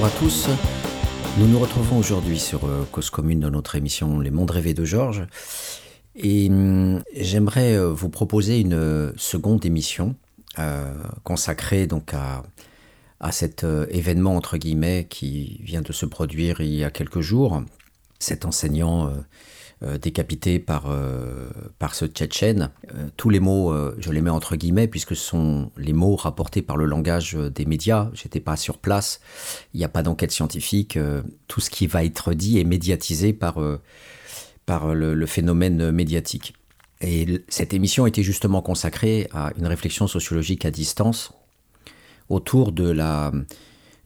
Bonjour à tous. Nous nous retrouvons aujourd'hui sur euh, Cause Commune dans notre émission Les Mondes Rêvés de Georges. Et hum, j'aimerais euh, vous proposer une euh, seconde émission consacrée donc à, à cet événement entre guillemets qui vient de se produire il y a quelques jours. Cet enseignant décapité par, euh, par ce Tchétchène. Euh, tous les mots, je les mets entre guillemets, puisque ce sont les mots rapportés par le langage des médias. J'étais pas sur place, il n'y a pas d'enquête scientifique. tout ce qui va être dit est médiatisé par, par le, phénomène médiatique. Et cette émission était justement consacrée à une réflexion sociologique à distance autour de la,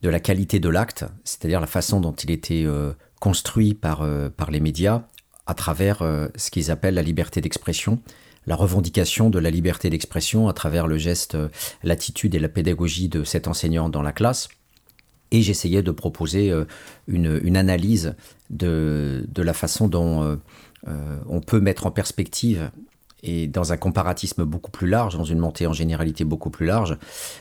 de la qualité de l'acte, c'est-à-dire la façon dont il était construit par, par les médias, à travers euh, ce qu'ils appellent la liberté d'expression, la revendication de la liberté d'expression à travers le geste, euh, l'attitude et la pédagogie de cet enseignant dans la classe. Et j'essayais de proposer euh, une, analyse de, la façon dont on peut mettre en perspective et dans un comparatisme beaucoup plus large, dans une montée en généralité beaucoup plus large,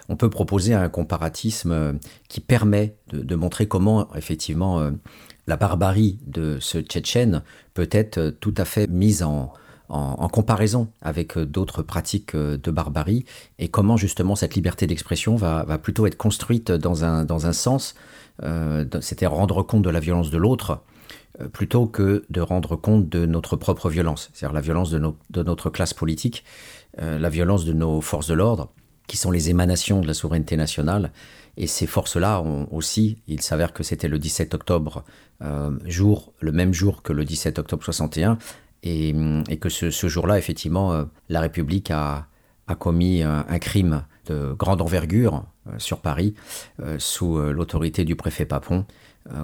on peut proposer un comparatisme qui permet de, montrer comment effectivement la barbarie de ce Tchétchène peut être euh, tout à fait mise en, comparaison avec euh, d'autres pratiques euh, de barbarie et comment justement cette liberté d'expression va, plutôt être construite dans un, sens, c'était rendre compte de la violence de l'autre plutôt que de rendre compte de notre propre violence, c'est-à-dire la violence de, notre classe politique, la violence de nos forces de l'ordre, qui sont les émanations de la souveraineté nationale. Et ces forces-là ont aussi, il s'avère que c'était le 17 octobre, euh, jour, le même jour que le 17 octobre 61, et, que ce, jour-là, effectivement, euh, la République a, a commis un, crime de grande envergure euh, sur Paris, sous l'autorité du préfet Papon,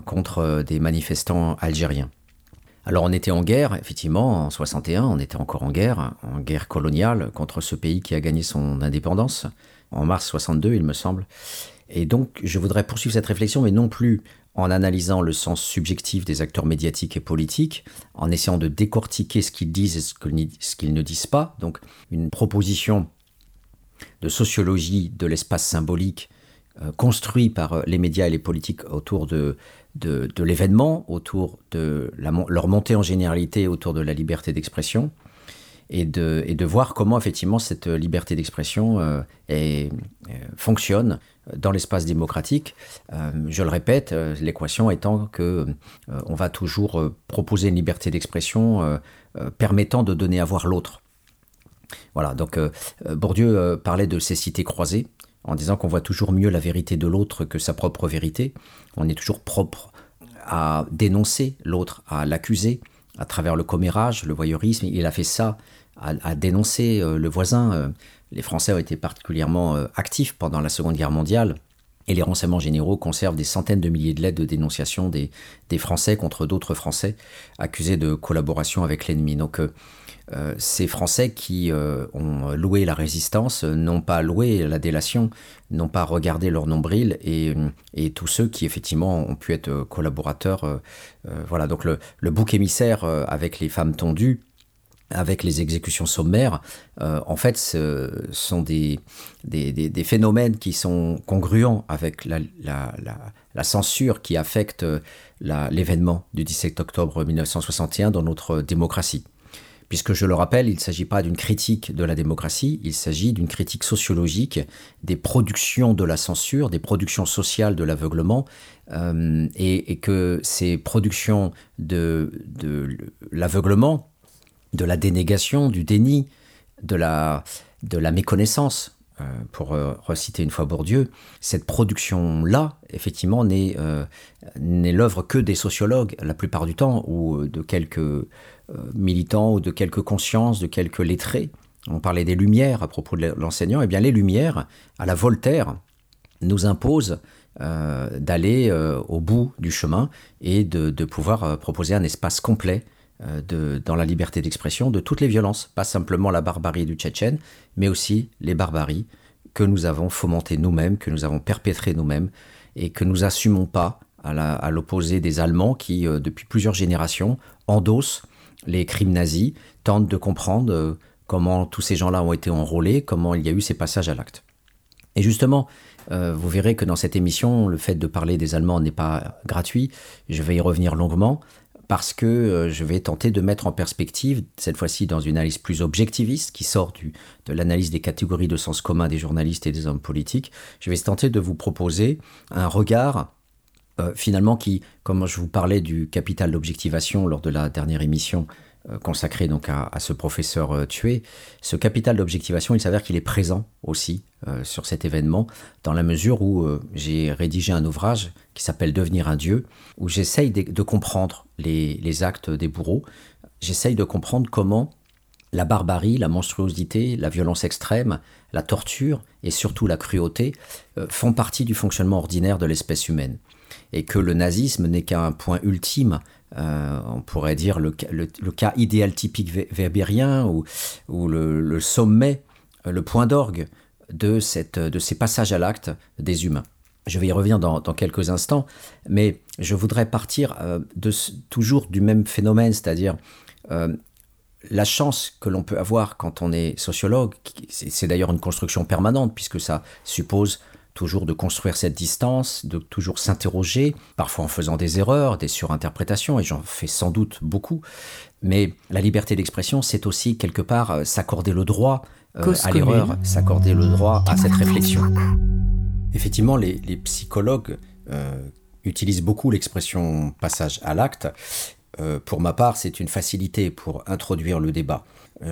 contre des manifestants algériens. Alors on était en guerre, effectivement, en 61, on était encore en guerre, en guerre coloniale contre ce pays qui a gagné son indépendance, en mars 62 il me semble. Et donc je voudrais poursuivre cette réflexion, mais non plus en analysant le sens subjectif des acteurs médiatiques et politiques, en essayant de décortiquer ce qu'ils disent et ce qu'ils ne disent pas. Donc une proposition de sociologie de l'espace symbolique euh, construit par les médias et les politiques autour de de, l'événement, autour de leur montée en généralité autour de la liberté d'expression, et de, et de voir comment effectivement cette liberté d'expression euh, euh, fonctionne dans l'espace démocratique. Euh, je le répète, l'équation étant que on va toujours proposer une liberté d'expression permettant de donner à voir l'autre. Voilà, donc Bourdieu parlait de ces cités croisées en disant qu'on voit toujours mieux la vérité de l'autre que sa propre vérité. On est toujours propre à dénoncer l'autre, à l'accuser à travers le commérage, le voyeurisme. Il a fait ça, à, dénoncer euh, le voisin. Euh, les Français ont été particulièrement euh, actifs pendant la Seconde Guerre mondiale. Et les renseignements généraux conservent des centaines de milliers de lettres de dénonciation des, Français contre d'autres Français accusés de collaboration avec l'ennemi. Donc euh, ces Français qui euh, ont loué la résistance n'ont pas loué la délation, n'ont pas regardé leur nombril et, tous ceux qui effectivement ont pu être collaborateurs. Euh, voilà, donc le, le, bouc émissaire avec les femmes tondues avec les exécutions sommaires, en fait, ce sont des, phénomènes qui sont congruents avec la, censure qui affecte l'événement du 17 octobre 1961 dans notre démocratie. Puisque je le rappelle, il ne s'agit pas d'une critique de la démocratie, il s'agit d'une critique sociologique des productions de la censure, des productions sociales de l'aveuglement, euh, et, que ces productions de l'aveuglement, de la dénégation, du déni, de la, de la méconnaissance, euh, pour euh, reciter une fois Bourdieu, cette production-là, effectivement, n'est l'œuvre que des sociologues la plupart du temps, ou de quelques euh, militants ou de quelques consciences, de quelques lettrés. On parlait des Lumières à propos de l'enseignant. Eh bien, les Lumières, à la Voltaire, nous imposent euh, d'aller euh, au bout du chemin et de, pouvoir proposer un espace complet de, dans la liberté d'expression de toutes les violences, pas simplement la barbarie du Tchétchène, mais aussi les barbaries que nous avons fomentées nous-mêmes, que nous avons perpétrées nous-mêmes et que nous assumons pas à l'opposé des Allemands qui, depuis plusieurs générations, endossent les crimes nazis, tentent de comprendre euh, comment tous ces gens-là ont été enrôlés, comment il y a eu ces passages à l'acte. Et justement, euh, vous verrez que dans cette émission, le fait de parler des Allemands n'est pas gratuit. Je vais y revenir longuement parce que euh, je vais tenter de mettre en perspective, cette fois-ci dans une analyse plus objectiviste, qui sort de l'analyse des catégories de sens commun des journalistes et des hommes politiques, je vais tenter de vous proposer un regard euh, finalement qui, comme je vous parlais du capital d'objectivation lors de la dernière émission consacré donc à, ce professeur euh, tué, ce capital d'objectivation, il s'avère qu'il est présent aussi euh, sur cet événement, dans la mesure où j'ai rédigé un ouvrage qui s'appelle Devenir un Dieu, où j'essaye de, comprendre les, les, actes des bourreaux, j'essaye de comprendre comment la barbarie, la monstruosité, la violence extrême, la torture et surtout la cruauté font partie du fonctionnement ordinaire de l'espèce humaine, et que le nazisme n'est qu'un point ultime euh, on pourrait dire le, cas idéal typique weberien ou, le, sommet, euh, le point d'orgue de, ces passages à l'acte des humains. Je vais y revenir dans, quelques instants, mais je voudrais partir euh, toujours du même phénomène, c'est-à-dire la chance que l'on peut avoir quand on est sociologue, c'est d'ailleurs une construction permanente, puisque ça suppose toujours de construire cette distance, de toujours s'interroger, parfois en faisant des erreurs, des surinterprétations, et j'en fais sans doute beaucoup. Mais la liberté d'expression, c'est aussi quelque part euh, s'accorder le droit euh, à l'erreur, s'accorder le droit à cette réflexion. Effectivement, les, psychologues euh, utilisent beaucoup l'expression passage à l'acte. pour ma part, c'est une facilité pour introduire le débat.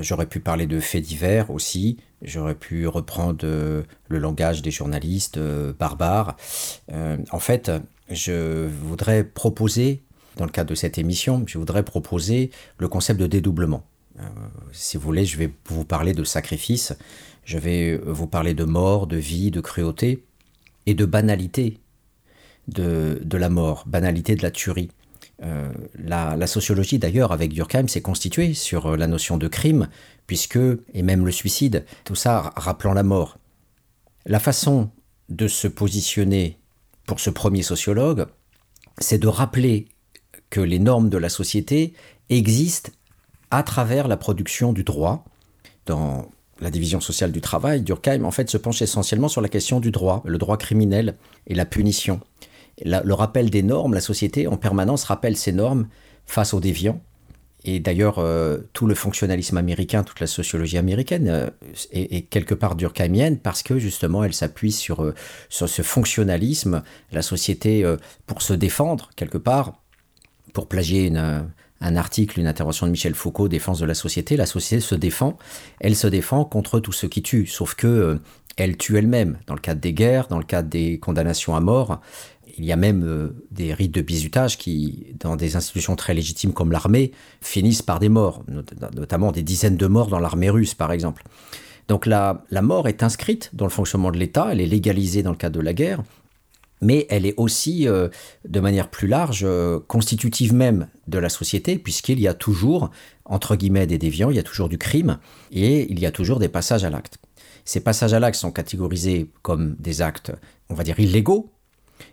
J'aurais pu parler de faits divers aussi, J'aurais pu reprendre euh, le langage des journalistes euh, barbares. Euh, en fait, je voudrais proposer, dans le cadre de cette émission, je voudrais proposer le concept de dédoublement. si vous voulez, je vais vous parler de sacrifice, je vais vous parler de mort, de vie, de cruauté et de banalité de, de la mort, banalité de la tuerie. Euh, la, sociologie, d'ailleurs, avec Durkheim, s'est constituée sur euh, la notion de crime, puisque, et même le suicide, tout ça rappelant la mort. La façon de se positionner pour ce premier sociologue, c'est de rappeler que les normes de la société existent à travers la production du droit. Dans la division sociale du travail, Durkheim en fait se penche essentiellement sur la question du droit, le droit criminel et la punition le rappel des normes, la société en permanence rappelle ces normes face aux déviants. Et d'ailleurs, euh, tout le fonctionnalisme américain, toute la sociologie américaine euh, est, quelque part durkheimienne parce que justement, elle s'appuie sur, euh, sur ce fonctionnalisme. La société, pour se défendre, quelque part, pour plagier un article, une intervention de Michel Foucault, Défense de la société, la société se défend. Elle se défend contre tout ce qui tue, sauf que elle tue elle-même, dans le cadre des guerres, dans le cadre des condamnations à mort. Il y a même euh, des rites de bizutage qui, dans des institutions très légitimes comme l'armée, finissent par des morts, notamment des dizaines de morts dans l'armée russe, par exemple. Donc la, la mort est inscrite dans le fonctionnement de l'État, elle est légalisée dans le cadre de la guerre, mais elle est aussi, euh, de manière plus large, euh, constitutive même de la société, puisqu'il y a toujours, entre guillemets, des déviants, il y a toujours du crime, et il y a toujours des passages à l'acte. Ces passages à l'acte sont catégorisés comme des actes, on va dire, illégaux,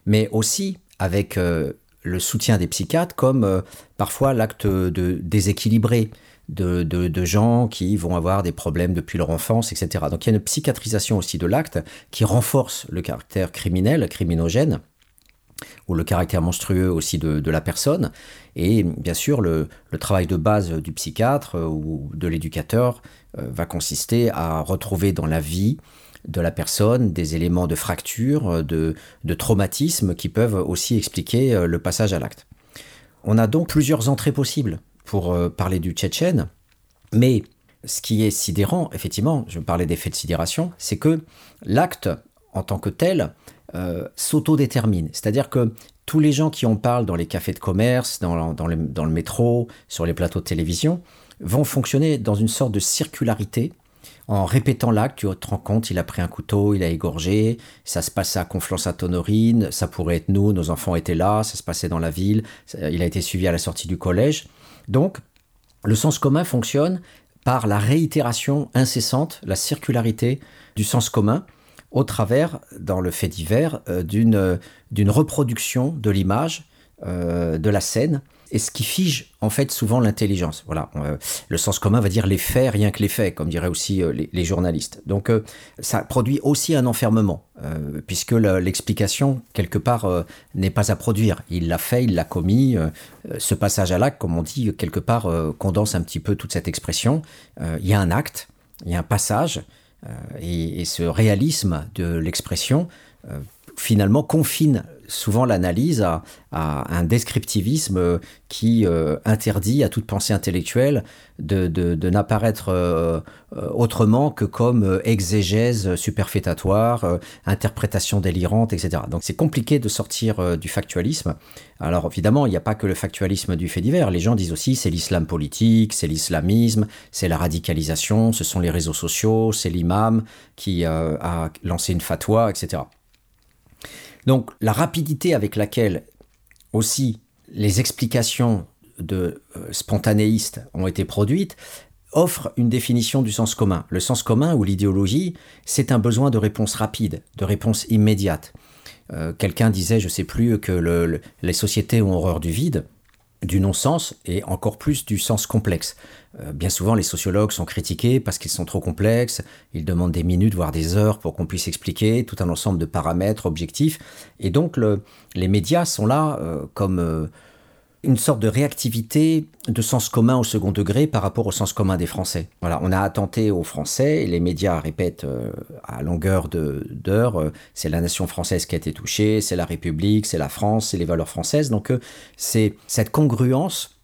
mais aussi avec euh, le soutien des psychiatres comme euh, parfois l'acte de déséquilibré de, gens qui vont avoir des problèmes depuis leur enfance, etc. Donc il y a une psychiatrisation aussi de l'acte qui renforce le caractère criminel, criminogène, ou le caractère monstrueux aussi de, la personne. Et bien sûr, le, le, travail de base du psychiatre euh, ou de l'éducateur va consister à retrouver dans la vie de la personne, des éléments de fracture, euh, de, de traumatisme qui peuvent aussi expliquer euh, le passage à l'acte. On a donc plusieurs entrées possibles pour euh, parler du Tchétchène, mais ce qui est sidérant, effectivement, je parlais d'effet de sidération, c'est que l'acte en tant que tel s'autodétermine. C'est-à-dire que tous les gens qui en parlent dans les cafés de commerce, dans, dans, le, dans le métro, sur les plateaux de télévision, vont fonctionner dans une sorte de circularité en répétant l'acte, tu te rends compte, il a pris un couteau, il a égorgé, ça se passait à Conflans-Sainte-Honorine, ça pourrait être nous, nos enfants étaient là, ça se passait dans la ville, il a été suivi à la sortie du collège. Donc, le sens commun fonctionne par la réitération incessante, la circularité du sens commun, au travers, dans le fait divers, euh, d'une reproduction de l'image de la scène et ce qui fige en fait souvent l'intelligence. Voilà, euh, le sens commun va dire les faits, rien que les faits, comme diraient aussi euh, les, journalistes. Donc euh, ça produit aussi un enfermement, puisque l'explication quelque part n'est pas à produire. Il l'a fait, il l'a commis. ce passage à l'acte, comme on dit quelque part, condense un petit peu toute cette expression. il y a un acte, il y a un passage, et, et, ce réalisme de l'expression finalement confine souvent l'analyse à, un descriptivisme qui euh, interdit à toute pensée intellectuelle de, n'apparaître euh, autrement que comme exégèse superfétatoire, interprétation délirante, etc. Donc c'est compliqué de sortir euh, du factualisme. Alors évidemment, il n'y a pas que le factualisme du fait divers. Les gens disent aussi c'est l'islam politique, c'est l'islamisme, c'est la radicalisation, ce sont les réseaux sociaux, c'est l'imam qui a lancé une fatwa, etc. Donc la rapidité avec laquelle aussi les explications de euh, spontanéistes ont été produites offre une définition du sens commun. Le sens commun ou l'idéologie, c'est un besoin de réponse rapide, de réponse immédiate. Euh, quelqu'un disait, je ne sais plus, que les sociétés ont horreur du vide du non-sens et encore plus du sens complexe. Euh, bien souvent, les sociologues sont critiqués parce qu'ils sont trop complexes, ils demandent des minutes, voire des heures pour qu'on puisse expliquer tout un ensemble de paramètres objectifs. Et donc, les médias sont là euh, comme euh, une sorte de réactivité de sens commun au second degré par rapport au sens commun des Français. Voilà, on a attenté aux Français et les médias répètent à longueur d'heure, c'est la nation française qui a été touchée, c'est la République, c'est la France, c'est les valeurs françaises. Donc c'est cette congruence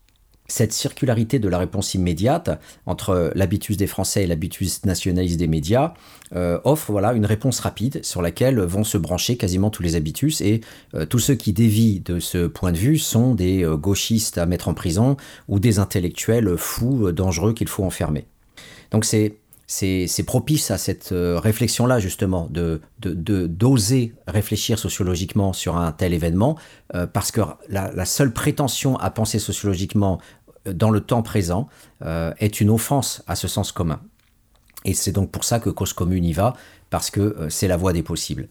cette circularité de la réponse immédiate entre l'habitus des Français et l'habitus nationaliste des médias euh, offre voilà une réponse rapide sur laquelle vont se brancher quasiment tous les habitus et euh, tous ceux qui dévient de ce point de vue sont des euh, gauchistes à mettre en prison ou des intellectuels fous dangereux qu'il faut enfermer. Donc c'est c'est propice à cette réflexion-là, justement, de d'oser réfléchir sociologiquement sur un tel événement, parce que la, seule prétention à penser sociologiquement dans le temps présent euh, est une offense à ce sens commun. Et c'est donc pour ça que cause commune y va, parce que euh, c'est la voie des possibles.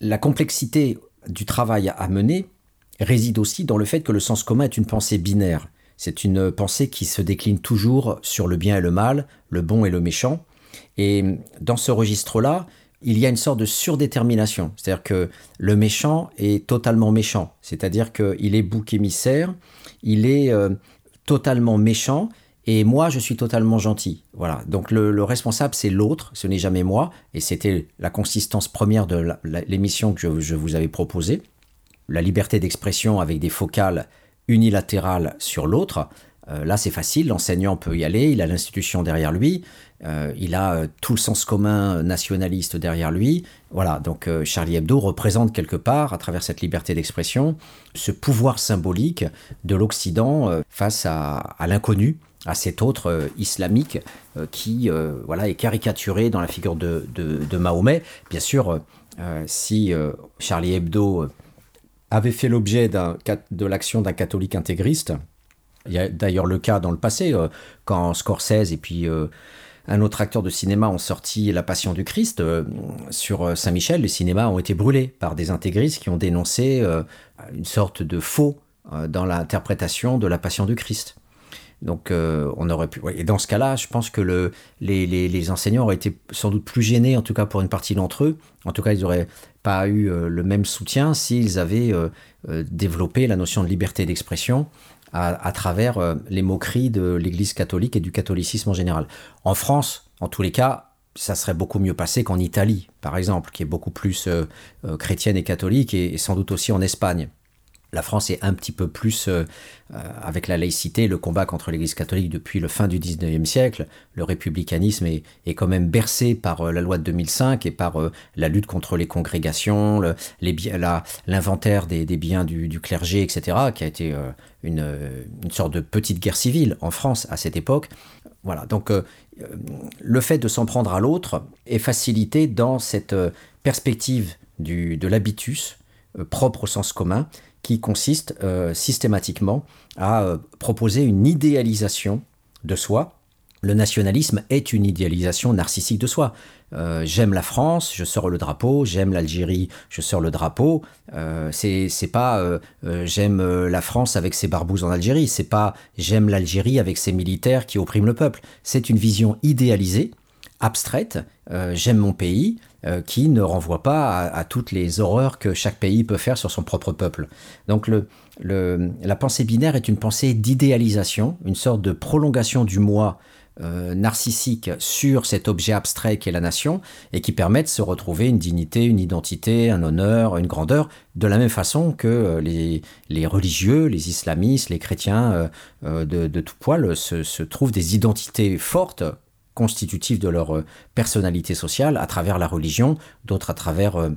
La complexité du travail à mener réside aussi dans le fait que le sens commun est une pensée binaire. C'est une pensée qui se décline toujours sur le bien et le mal, le bon et le méchant. Et dans ce registre-là, il y a une sorte de surdétermination. C'est-à-dire que le méchant est totalement méchant. C'est-à-dire qu'il est bouc émissaire, il est euh, totalement méchant et moi je suis totalement gentil. Voilà. Donc le, responsable c'est l'autre, ce n'est jamais moi et c'était la consistance première de l'émission que je, vous avais proposée. La liberté d'expression avec des focales unilatérales sur l'autre. Euh, là c'est facile, l'enseignant peut y aller, il a l'institution derrière lui, euh, il a euh, tout le sens commun nationaliste derrière lui. Voilà, donc Charlie Hebdo représente quelque part, à travers cette liberté d'expression, ce pouvoir symbolique de l'Occident face à, l'inconnu, à cet autre islamique qui voilà, est caricaturé dans la figure de, de Mahomet. Bien sûr, si Charlie Hebdo avait fait l'objet de l'action d'un catholique intégriste, il y a d'ailleurs le cas dans le passé, euh, quand Scorsese et puis euh, un autre acteur de cinéma ont sorti La Passion du Christ, euh, sur Saint-Michel, les cinémas ont été brûlés par des intégristes qui ont dénoncé une sorte de faux dans l'interprétation de La Passion du Christ. Donc on aurait pu. Et dans ce cas-là, je pense que le, les, les, enseignants auraient été sans doute plus gênés, en tout cas pour une partie d'entre eux. En tout cas, ils n'auraient pas eu le même soutien s'ils avaient développé la notion de liberté d'expression à, travers euh, les moqueries de l'Église catholique et du catholicisme en général. En France, en tous les cas, ça serait beaucoup mieux passé qu'en Italie, par exemple, qui est beaucoup plus euh, euh, chrétienne et catholique, et, sans doute aussi en Espagne la France est un petit peu plus, euh, euh, avec la laïcité, le combat contre l'Église catholique depuis le fin du 19e siècle. Le républicanisme est, quand même bercé par euh, la loi de 2005 et par la lutte contre les congrégations, l'inventaire des, biens du, du, clergé, etc., qui a été une, une, sorte de petite guerre civile en France à cette époque. Voilà, donc le fait de s'en prendre à l'autre est facilité dans cette perspective du, de l'habitus propre au sens commun qui consiste euh, systématiquement à euh, proposer une idéalisation de soi le nationalisme est une idéalisation narcissique de soi. Euh, j'aime la France, je sors le drapeau, j'aime l'Algérie, je sors le drapeau. Euh, c'est pas j'aime la France avec ses barbouzes en Algérie, c'est pas j'aime l'Algérie avec ses militaires qui oppriment le peuple. C'est une vision idéalisée, abstraite, j'aime mon pays, qui ne renvoie pas à, toutes les horreurs que chaque pays peut faire sur son propre peuple. Donc la pensée binaire est une pensée d'idéalisation, une sorte de prolongation du moi euh, narcissique sur cet objet abstrait qu'est la nation et qui permet de se retrouver une dignité, une identité, un honneur, une grandeur, de la même façon que euh, les, religieux, les islamistes, les chrétiens euh, de, tout poil se, trouvent des identités fortes constitutives de leur personnalité sociale à travers la religion, d'autres à travers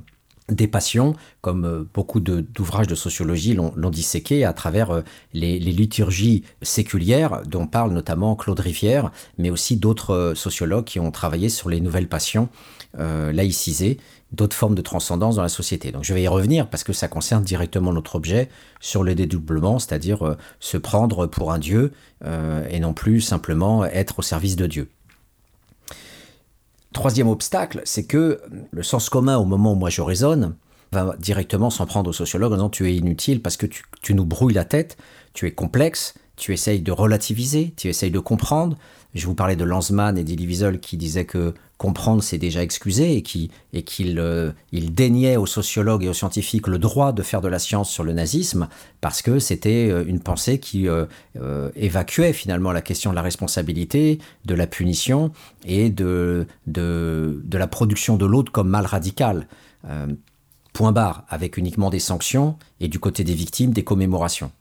des passions, comme euh, beaucoup d'ouvrages de, sociologie l'ont disséqué à travers euh, les, liturgies séculières, dont parle notamment Claude Rivière, mais aussi d'autres euh, sociologues qui ont travaillé sur les nouvelles passions laïcisées, d'autres formes de transcendance dans la société. Donc je vais y revenir parce que ça concerne directement notre objet sur le dédoublement, c'est-à-dire se prendre pour un Dieu et non plus simplement être au service de Dieu. Troisième obstacle, c'est que le sens commun, au moment où moi je raisonne, va directement s'en prendre au sociologue en disant tu es inutile parce que tu, nous brouilles la tête, tu es complexe, tu essayes de relativiser, tu essayes de comprendre. Je vous parlais de Lanzmann et d'Elie Wiesel qui disaient que comprendre c'est déjà excuser et qu'il et euh, déniait aux sociologues et aux scientifiques le droit de faire de la science sur le nazisme parce que c'était euh, une pensée qui euh, évacuait finalement la question de la responsabilité, de la punition et de, de, de la production de l'autre comme mal radical. point barre, avec uniquement des sanctions et du côté des victimes des commémorations.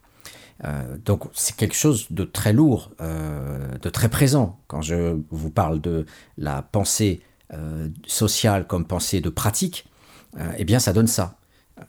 Euh, donc c'est quelque chose de très lourd, euh, de très présent. Quand je vous parle de la pensée euh, sociale comme pensée de pratique, eh bien ça donne ça.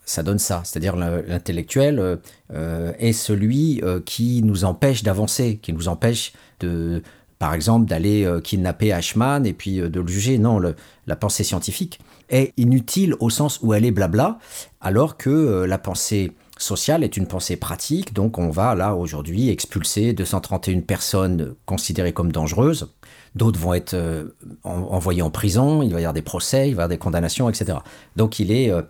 Ça donne ça. C'est-à-dire l'intellectuel est celui qui nous empêche d'avancer, qui nous empêche de, par exemple, d'aller kidnapper Ashman et puis de le juger. Non, la pensée scientifique est inutile au sens où elle est blabla, alors que la pensée Social est une pensée pratique, donc on va là aujourd'hui expulser 231 personnes considérées comme dangereuses, d'autres vont être euh, envoyées en prison, il va y avoir des procès, il va y avoir des condamnations, etc. Donc il est euh,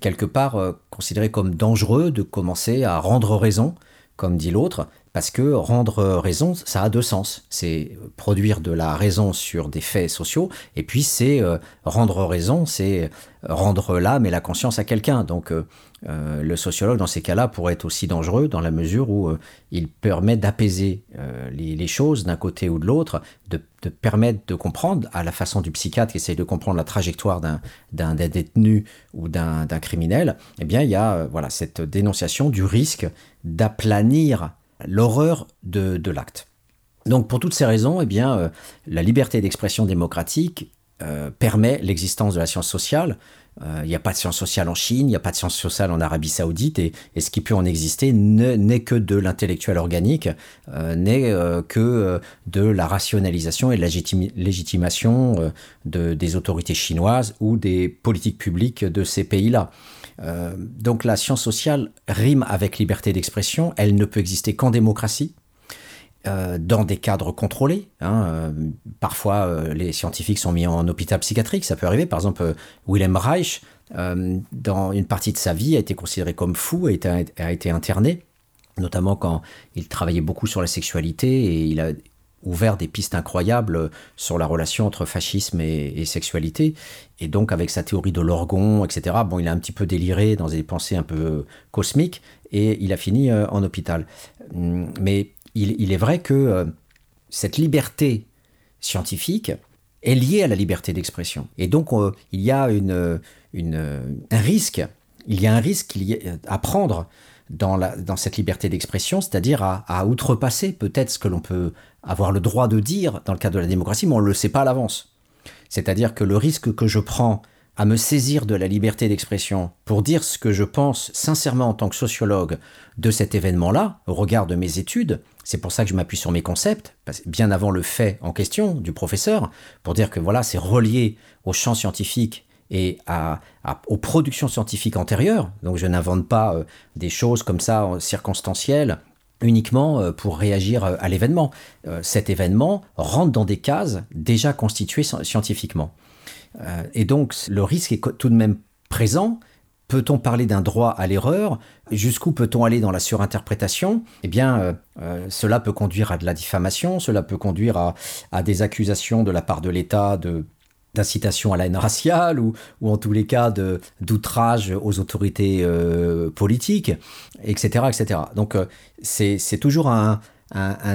quelque part euh, considéré comme dangereux de commencer à rendre raison, comme dit l'autre, parce que rendre raison, ça a deux sens. C'est produire de la raison sur des faits sociaux, et puis c'est rendre raison, c'est rendre l'âme et la conscience à quelqu'un. Donc euh, le sociologue, dans ces cas-là, pourrait être aussi dangereux dans la mesure où euh, il permet d'apaiser euh, les, choses d'un côté ou de l'autre, de, permettre de comprendre, à la façon du psychiatre qui essaye de comprendre la trajectoire d'un détenu ou d'un criminel, eh bien, il y a voilà, cette dénonciation du risque d'aplanir l'horreur de, l'acte. Donc, pour toutes ces raisons, eh bien, la liberté d'expression démocratique permet l'existence de la science sociale, euh, il n'y a pas de sciences sociales en Chine, il n'y a pas de sciences sociales en Arabie Saoudite, et, ce qui peut en exister n'est que de l'intellectuel organique, euh, n'est euh, que de la rationalisation et de la légitimation des autorités chinoises ou des politiques publiques de ces pays-là. Donc la science sociale rime avec liberté d'expression, elle ne peut exister qu'en démocratie, euh, dans des cadres contrôlés. Hein, euh, parfois, euh, les scientifiques sont mis en hôpital psychiatrique, ça peut arriver. Par exemple, Willem Reich, dans une partie de sa vie, a été considéré comme fou et a été interné, notamment quand il travaillait beaucoup sur la sexualité et il a ouvert des pistes incroyables sur la relation entre fascisme et, sexualité. Et donc, avec sa théorie de l'orgon, etc., bon, il a un petit peu déliré dans des pensées un peu cosmiques et il a fini en hôpital. Hum, mais il, est vrai que euh, cette liberté scientifique est liée à la liberté d'expression. Et donc, euh, il y a une, un risque, il y a un risque à prendre dans, cette liberté d'expression, c'est-à-dire à, outrepasser peut-être ce que l'on peut avoir le droit de dire dans le cadre de la démocratie, mais on ne le sait pas à l'avance. C'est-à-dire que le risque que je prends à me saisir de la liberté d'expression pour dire ce que je pense sincèrement en tant que sociologue de cet événement-là, au regard de mes études, c'est pour ça que je m'appuie sur mes concepts, bien avant le fait en question du professeur, pour dire que voilà, c'est relié au champ scientifique et à, aux productions scientifiques antérieures. Donc je n'invente pas euh, des choses comme ça circonstancielles uniquement pour réagir à l'événement. Cet événement rentre dans des cases déjà constituées scientifiquement. Et donc le risque est tout de même présent Peut-on parler d'un droit à l'erreur? Jusqu'où peut-on aller dans la surinterprétation? Eh bien, euh, euh, cela peut conduire à de la diffamation, cela peut conduire à, des accusations de la part de l'État de d'incitation à la haine raciale ou, en tous les cas d'outrage aux autorités euh, politiques, etc., etc. Donc c'est toujours un,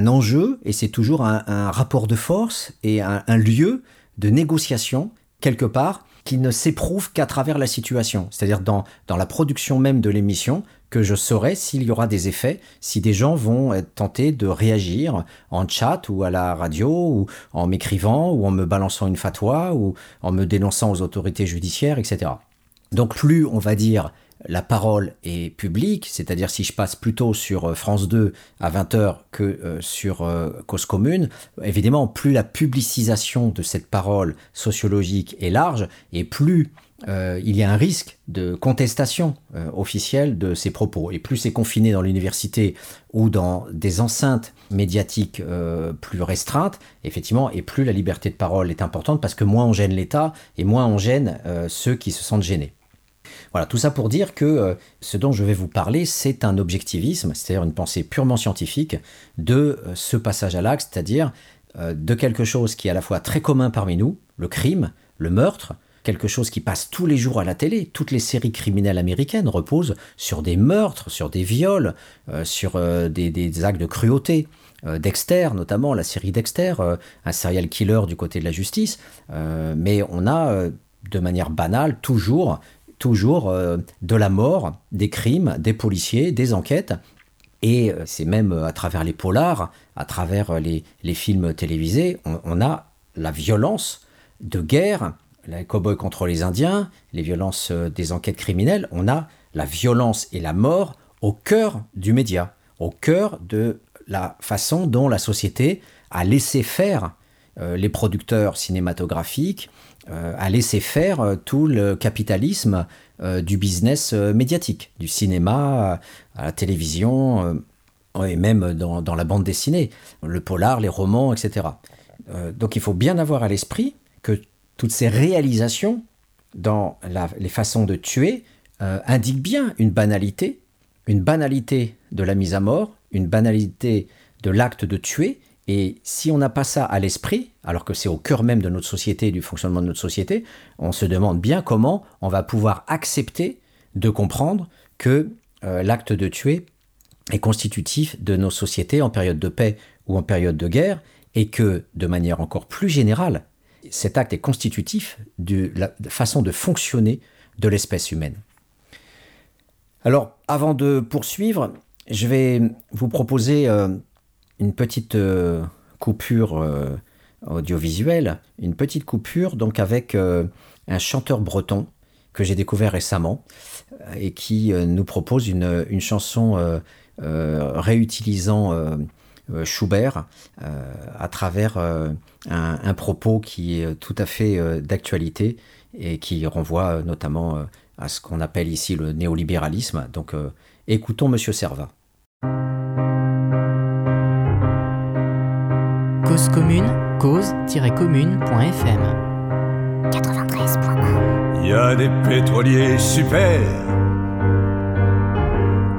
enjeu et c'est toujours un, rapport de force et un lieu de négociation quelque part qui ne s'éprouve qu'à travers la situation. C'est-à-dire dans, dans la production même de l'émission, que je saurai s'il y aura des effets, si des gens vont être tentés de réagir en chat ou à la radio, ou en m'écrivant, ou en me balançant une fatwa, ou en me dénonçant aux autorités judiciaires, etc. Donc plus on va dire la parole est publique, c'est-à-dire si je passe plutôt sur euh, France 2 à 20h que euh, sur euh, Cause Commune, évidemment, plus la publicisation de cette parole sociologique est large, et plus il y a un risque de contestation officielle de ces propos. Et plus c'est confiné dans l'université ou dans des enceintes médiatiques plus restreintes, effectivement, et plus la liberté de parole est importante parce que moins on gêne l'État et moins on gêne ceux qui se sentent gênés. Voilà, tout ça pour dire que euh, ce dont je vais vous parler, c'est un objectivisme, c'est-à-dire une pensée purement scientifique de euh, ce passage à l'acte, c'est-à-dire euh, de quelque chose qui est à la fois très commun parmi nous, le crime, le meurtre, quelque chose qui passe tous les jours à la télé. Toutes les séries criminelles américaines reposent sur des meurtres, sur des viols, sur des, actes de cruauté. Dexter, notamment la série Dexter, un serial killer du côté de la justice, mais on a de manière banale toujours toujours euh, de la mort, des crimes, des policiers, des enquêtes. Et euh, c'est même euh, à travers les polars, à travers les, films télévisés, on, a la violence de guerre, les cow-boys contre les Indiens, les violences des enquêtes criminelles, on a la violence et la mort au cœur du média, au cœur de la façon dont la société a laissé faire les producteurs cinématographiques, euh, à laisser faire euh, tout le capitalisme euh, du business médiatique, du cinéma à la télévision et même dans, la bande dessinée, le polar, les romans, etc. donc il faut bien avoir à l'esprit que toutes ces réalisations dans les façons de tuer indiquent bien une banalité, une banalité de la mise à mort, une banalité de l'acte de tuer, et si on n'a pas ça à l'esprit, alors que c'est au cœur même de notre société, du fonctionnement de notre société, on se demande bien comment on va pouvoir accepter de comprendre que euh, l'acte de tuer est constitutif de nos sociétés en période de paix ou en période de guerre, et que, de manière encore plus générale, cet acte est constitutif de la façon de fonctionner de l'espèce humaine. Alors, avant de poursuivre, je vais vous proposer euh, une petite euh, coupure euh, audiovisuelle, une petite coupure donc avec un chanteur breton que j'ai découvert récemment et qui nous propose une chanson réutilisant Schubert à travers un, un, propos qui est tout à fait d'actualité et qui renvoie notamment à ce qu'on appelle ici le néolibéralisme. Donc écoutons Monsieur Servat. Cause commune, cause-commune.fm 93.1 Il y a des pétroliers super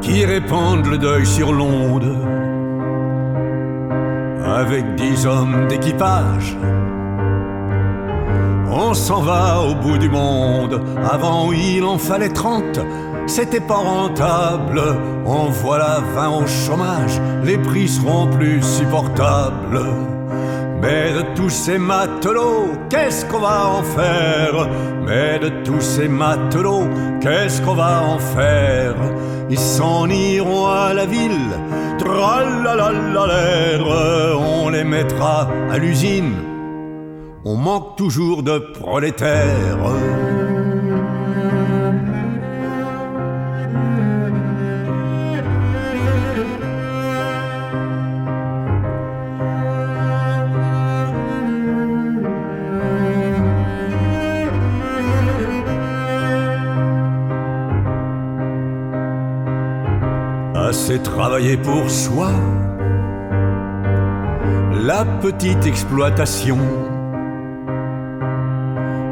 qui répandent le deuil sur l'onde avec dix hommes d'équipage. On s'en va au bout du monde, avant il en fallait trente c'était pas rentable. En voilà vingt au chômage, les prix seront plus supportables. Mais de tous ces matelots, qu'est-ce qu'on va en faire? Mais de tous ces matelots, qu'est-ce qu'on va en faire? Ils s'en iront à la ville, on les mettra à l'usine. On manque toujours de prolétaires. Travailler pour soi. La petite exploitation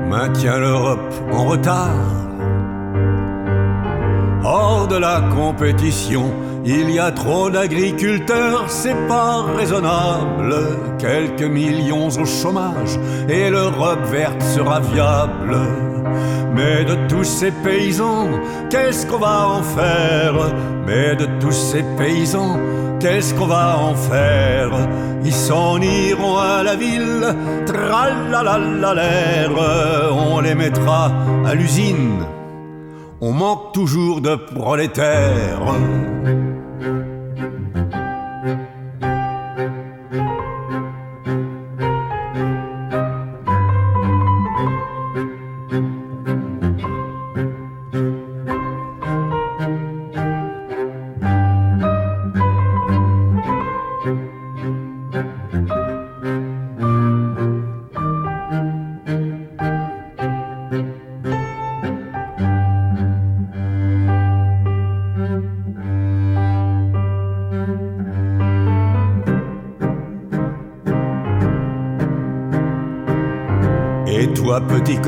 maintient l'Europe en retard. Hors de la compétition, il y a trop d'agriculteurs, c'est pas raisonnable. Quelques millions au chômage et l'Europe verte sera viable. Mais de tous ces paysans, qu'est-ce qu'on va en faire? Mais de tous ces paysans, qu'est-ce qu'on va en faire? Ils s'en iront à la ville, l'air, on les mettra à l'usine. On manque toujours de prolétaires.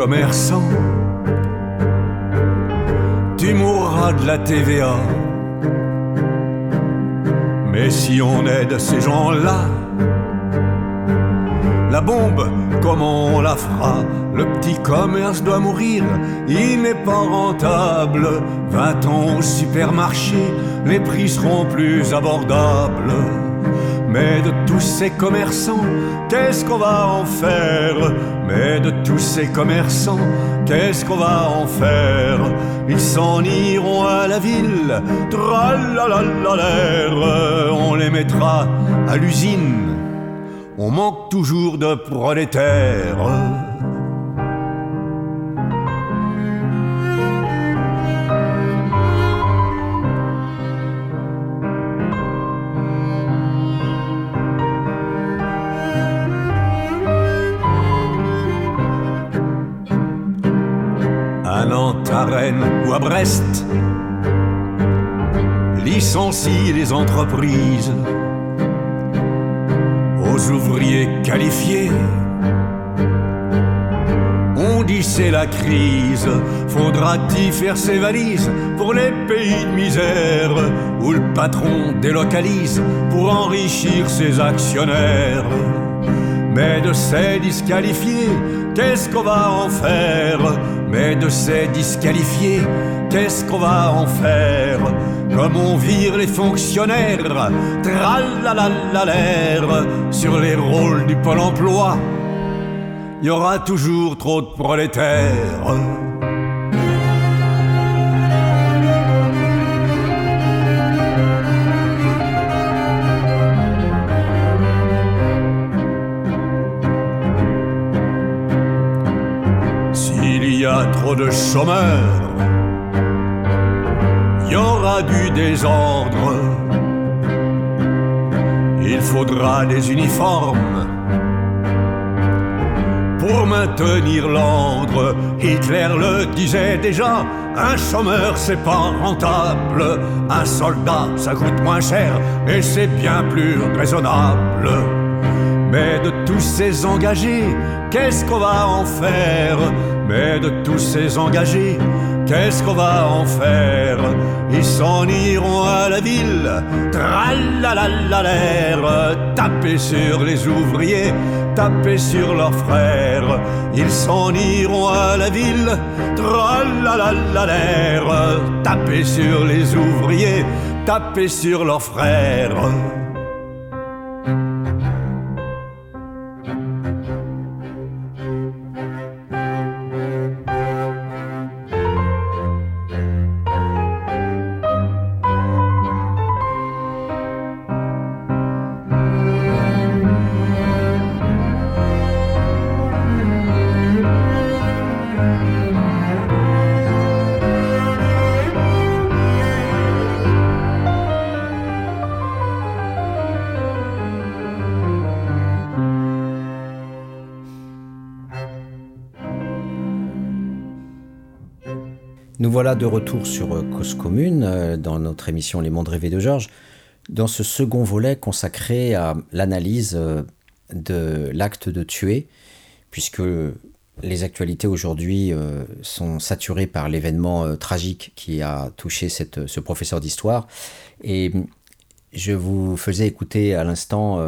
Commerçant, tu mourras de la TVA. Mais si on aide ces gens-là, la bombe, comment on la fera Le petit commerce doit mourir, il n'est pas rentable. Va-t-on au supermarché, les prix seront plus abordables. Mais de tous ces commerçants, qu'est-ce qu'on va en faire? Mais de tous ces commerçants, qu'est-ce qu'on va en faire? Ils s'en iront à la ville, l'air, on les mettra à l'usine. On manque toujours de prolétaires. Entreprises aux ouvriers qualifiés. On dit c'est la crise, faudra-t-il faire ses valises pour les pays de misère où le patron délocalise pour enrichir ses actionnaires Mais de ces disqualifiés, qu'est-ce qu'on va en faire? Mais de ces disqualifiés, qu'est-ce qu'on va en faire? Comme on vire les fonctionnaires, l'air sur les rôles du pôle emploi, il y aura toujours trop de prolétaires. trop de chômeurs, du désordre. Il faudra des uniformes pour maintenir l'ordre. Hitler le disait déjà, un chômeur c'est pas rentable, un soldat ça coûte moins cher et c'est bien plus raisonnable. Mais de tous ces engagés, qu'est-ce qu'on va en faire? Mais de tous ces engagés, qu'est-ce qu'on va en faire? Ils s'en iront à la ville, l'air, taper sur les ouvriers, taper sur leurs frères. Ils s'en iront à la ville, l'air, taper sur les ouvriers, taper sur leurs frères. Voilà de retour sur euh, Cause Commune, euh, dans notre émission Les Mondes Rêvés de Georges, dans ce second volet consacré à l'analyse euh, de l'acte de tuer, puisque les actualités aujourd'hui sont saturées par l'événement tragique qui a touché ce professeur d'histoire. Et je vous faisais écouter à l'instant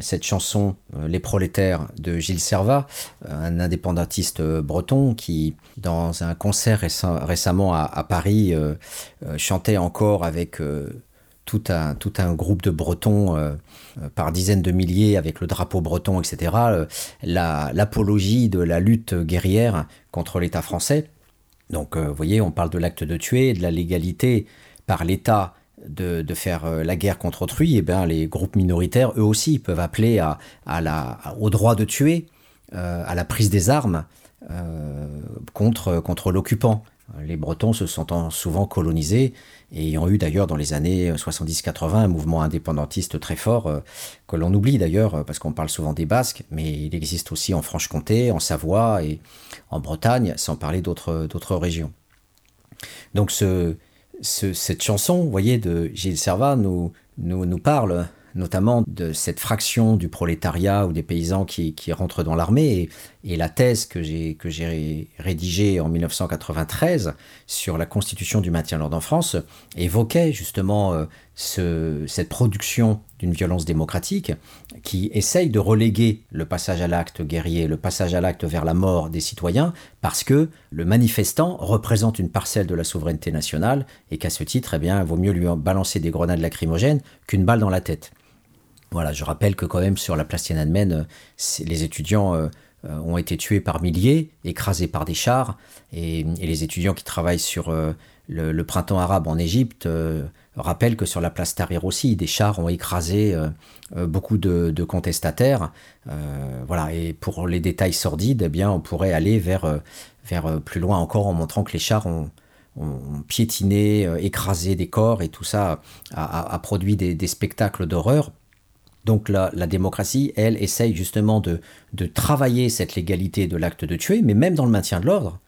cette chanson euh, Les prolétaires de Gilles Servat, euh, un indépendantiste breton qui, dans un concert récemment à, Paris, chantait encore avec tout un, tout un groupe de Bretons par dizaines de milliers avec le drapeau breton, etc., l'apologie de la lutte guerrière contre l'État français. Donc, vous voyez, on parle de l'acte de tuer, de la légalité par l'État de, faire euh, la guerre contre autrui, et eh bien, les groupes minoritaires, eux aussi, peuvent appeler à, la, au droit de tuer, euh, à la prise des armes euh, contre, contre l'occupant. Les Bretons se sentant souvent colonisés et ayant eu d'ailleurs dans les années 70-80 un mouvement indépendantiste très fort que l'on oublie d'ailleurs parce qu'on parle souvent des Basques, mais il existe aussi en Franche-Comté, en Savoie et en Bretagne, sans parler d'autres régions. Donc ce, cette chanson, voyez, de Gilles Servat nous parle notamment de cette fraction du prolétariat ou des paysans qui, rentrent dans l'armée. Et, la thèse que j'ai rédigée en 1993 sur la constitution du maintien de l'ordre en France évoquait justement euh, cette production d'une violence démocratique qui essaye de reléguer le passage à l'acte guerrier, le passage à l'acte vers la mort des citoyens, parce que le manifestant représente une parcelle de la souveraineté nationale et qu'à ce titre, eh bien, il vaut mieux lui balancer des grenades lacrymogènes qu'une balle dans la tête. Voilà, je rappelle que quand même sur la place Tiananmen, euh, les étudiants euh, ont été tués par milliers, écrasés par des chars, et, les étudiants qui travaillent sur le, printemps arabe en Égypte rappellent que sur la place Tahrir aussi, des chars ont écrasé beaucoup de, contestataires. voilà, et pour les détails sordides, eh bien, on pourrait aller vers, vers plus loin encore en montrant que les chars ont, piétiné, écrasé des corps, et tout ça a, produit des spectacles d'horreur donc la, démocratie, elle, essaye justement de, travailler cette légalité de l'acte de tuer, mais même dans le maintien de l'ordre,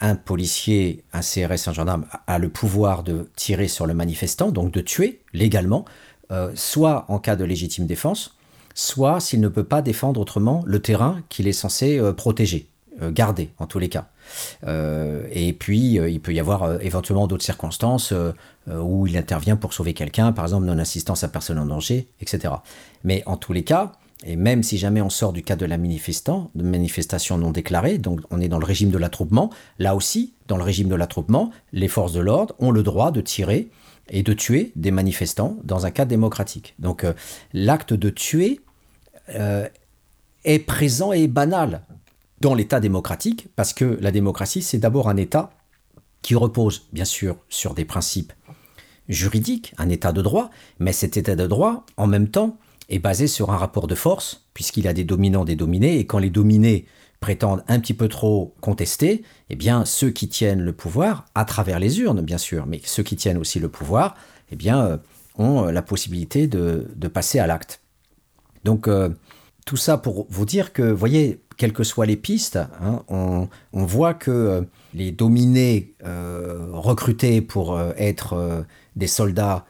un policier, un CRS, un gendarme a le pouvoir de tirer sur le manifestant, donc de tuer légalement, euh, soit en cas de légitime défense, soit s'il ne peut pas défendre autrement le terrain qu'il est censé euh, protéger, euh, garder en tous les cas. Euh, et puis, euh, il peut y avoir euh, éventuellement d'autres circonstances où il intervient pour sauver quelqu'un, par exemple non-assistance à personne en danger, etc. Mais en tous les cas, et même si jamais on sort du cadre de la manifestant, de manifestation non déclarée, donc on est dans le régime de l'attroupement, là aussi, dans le régime de l'attroupement, les forces de l'ordre ont le droit de tirer et de tuer des manifestants dans un cadre démocratique. Donc l'acte de tuer est présent et banal dans l'État démocratique, parce que la démocratie, c'est d'abord un État qui repose, bien sûr, sur des principes juridiques, un État de droit, mais cet État de droit, en même temps, est basé sur un rapport de force, puisqu'il a des dominants, des dominés, et quand les dominés prétendent un petit peu trop contester, eh bien, ceux qui tiennent le pouvoir, à travers les urnes, bien sûr, mais ceux qui tiennent aussi le pouvoir, eh bien, euh, ont la possibilité de, passer à l'acte. Donc, euh, tout ça pour vous dire que, vous voyez, quelles que soient les pistes, hein, on, voit que euh, les dominés euh, recrutés pour euh, être des soldats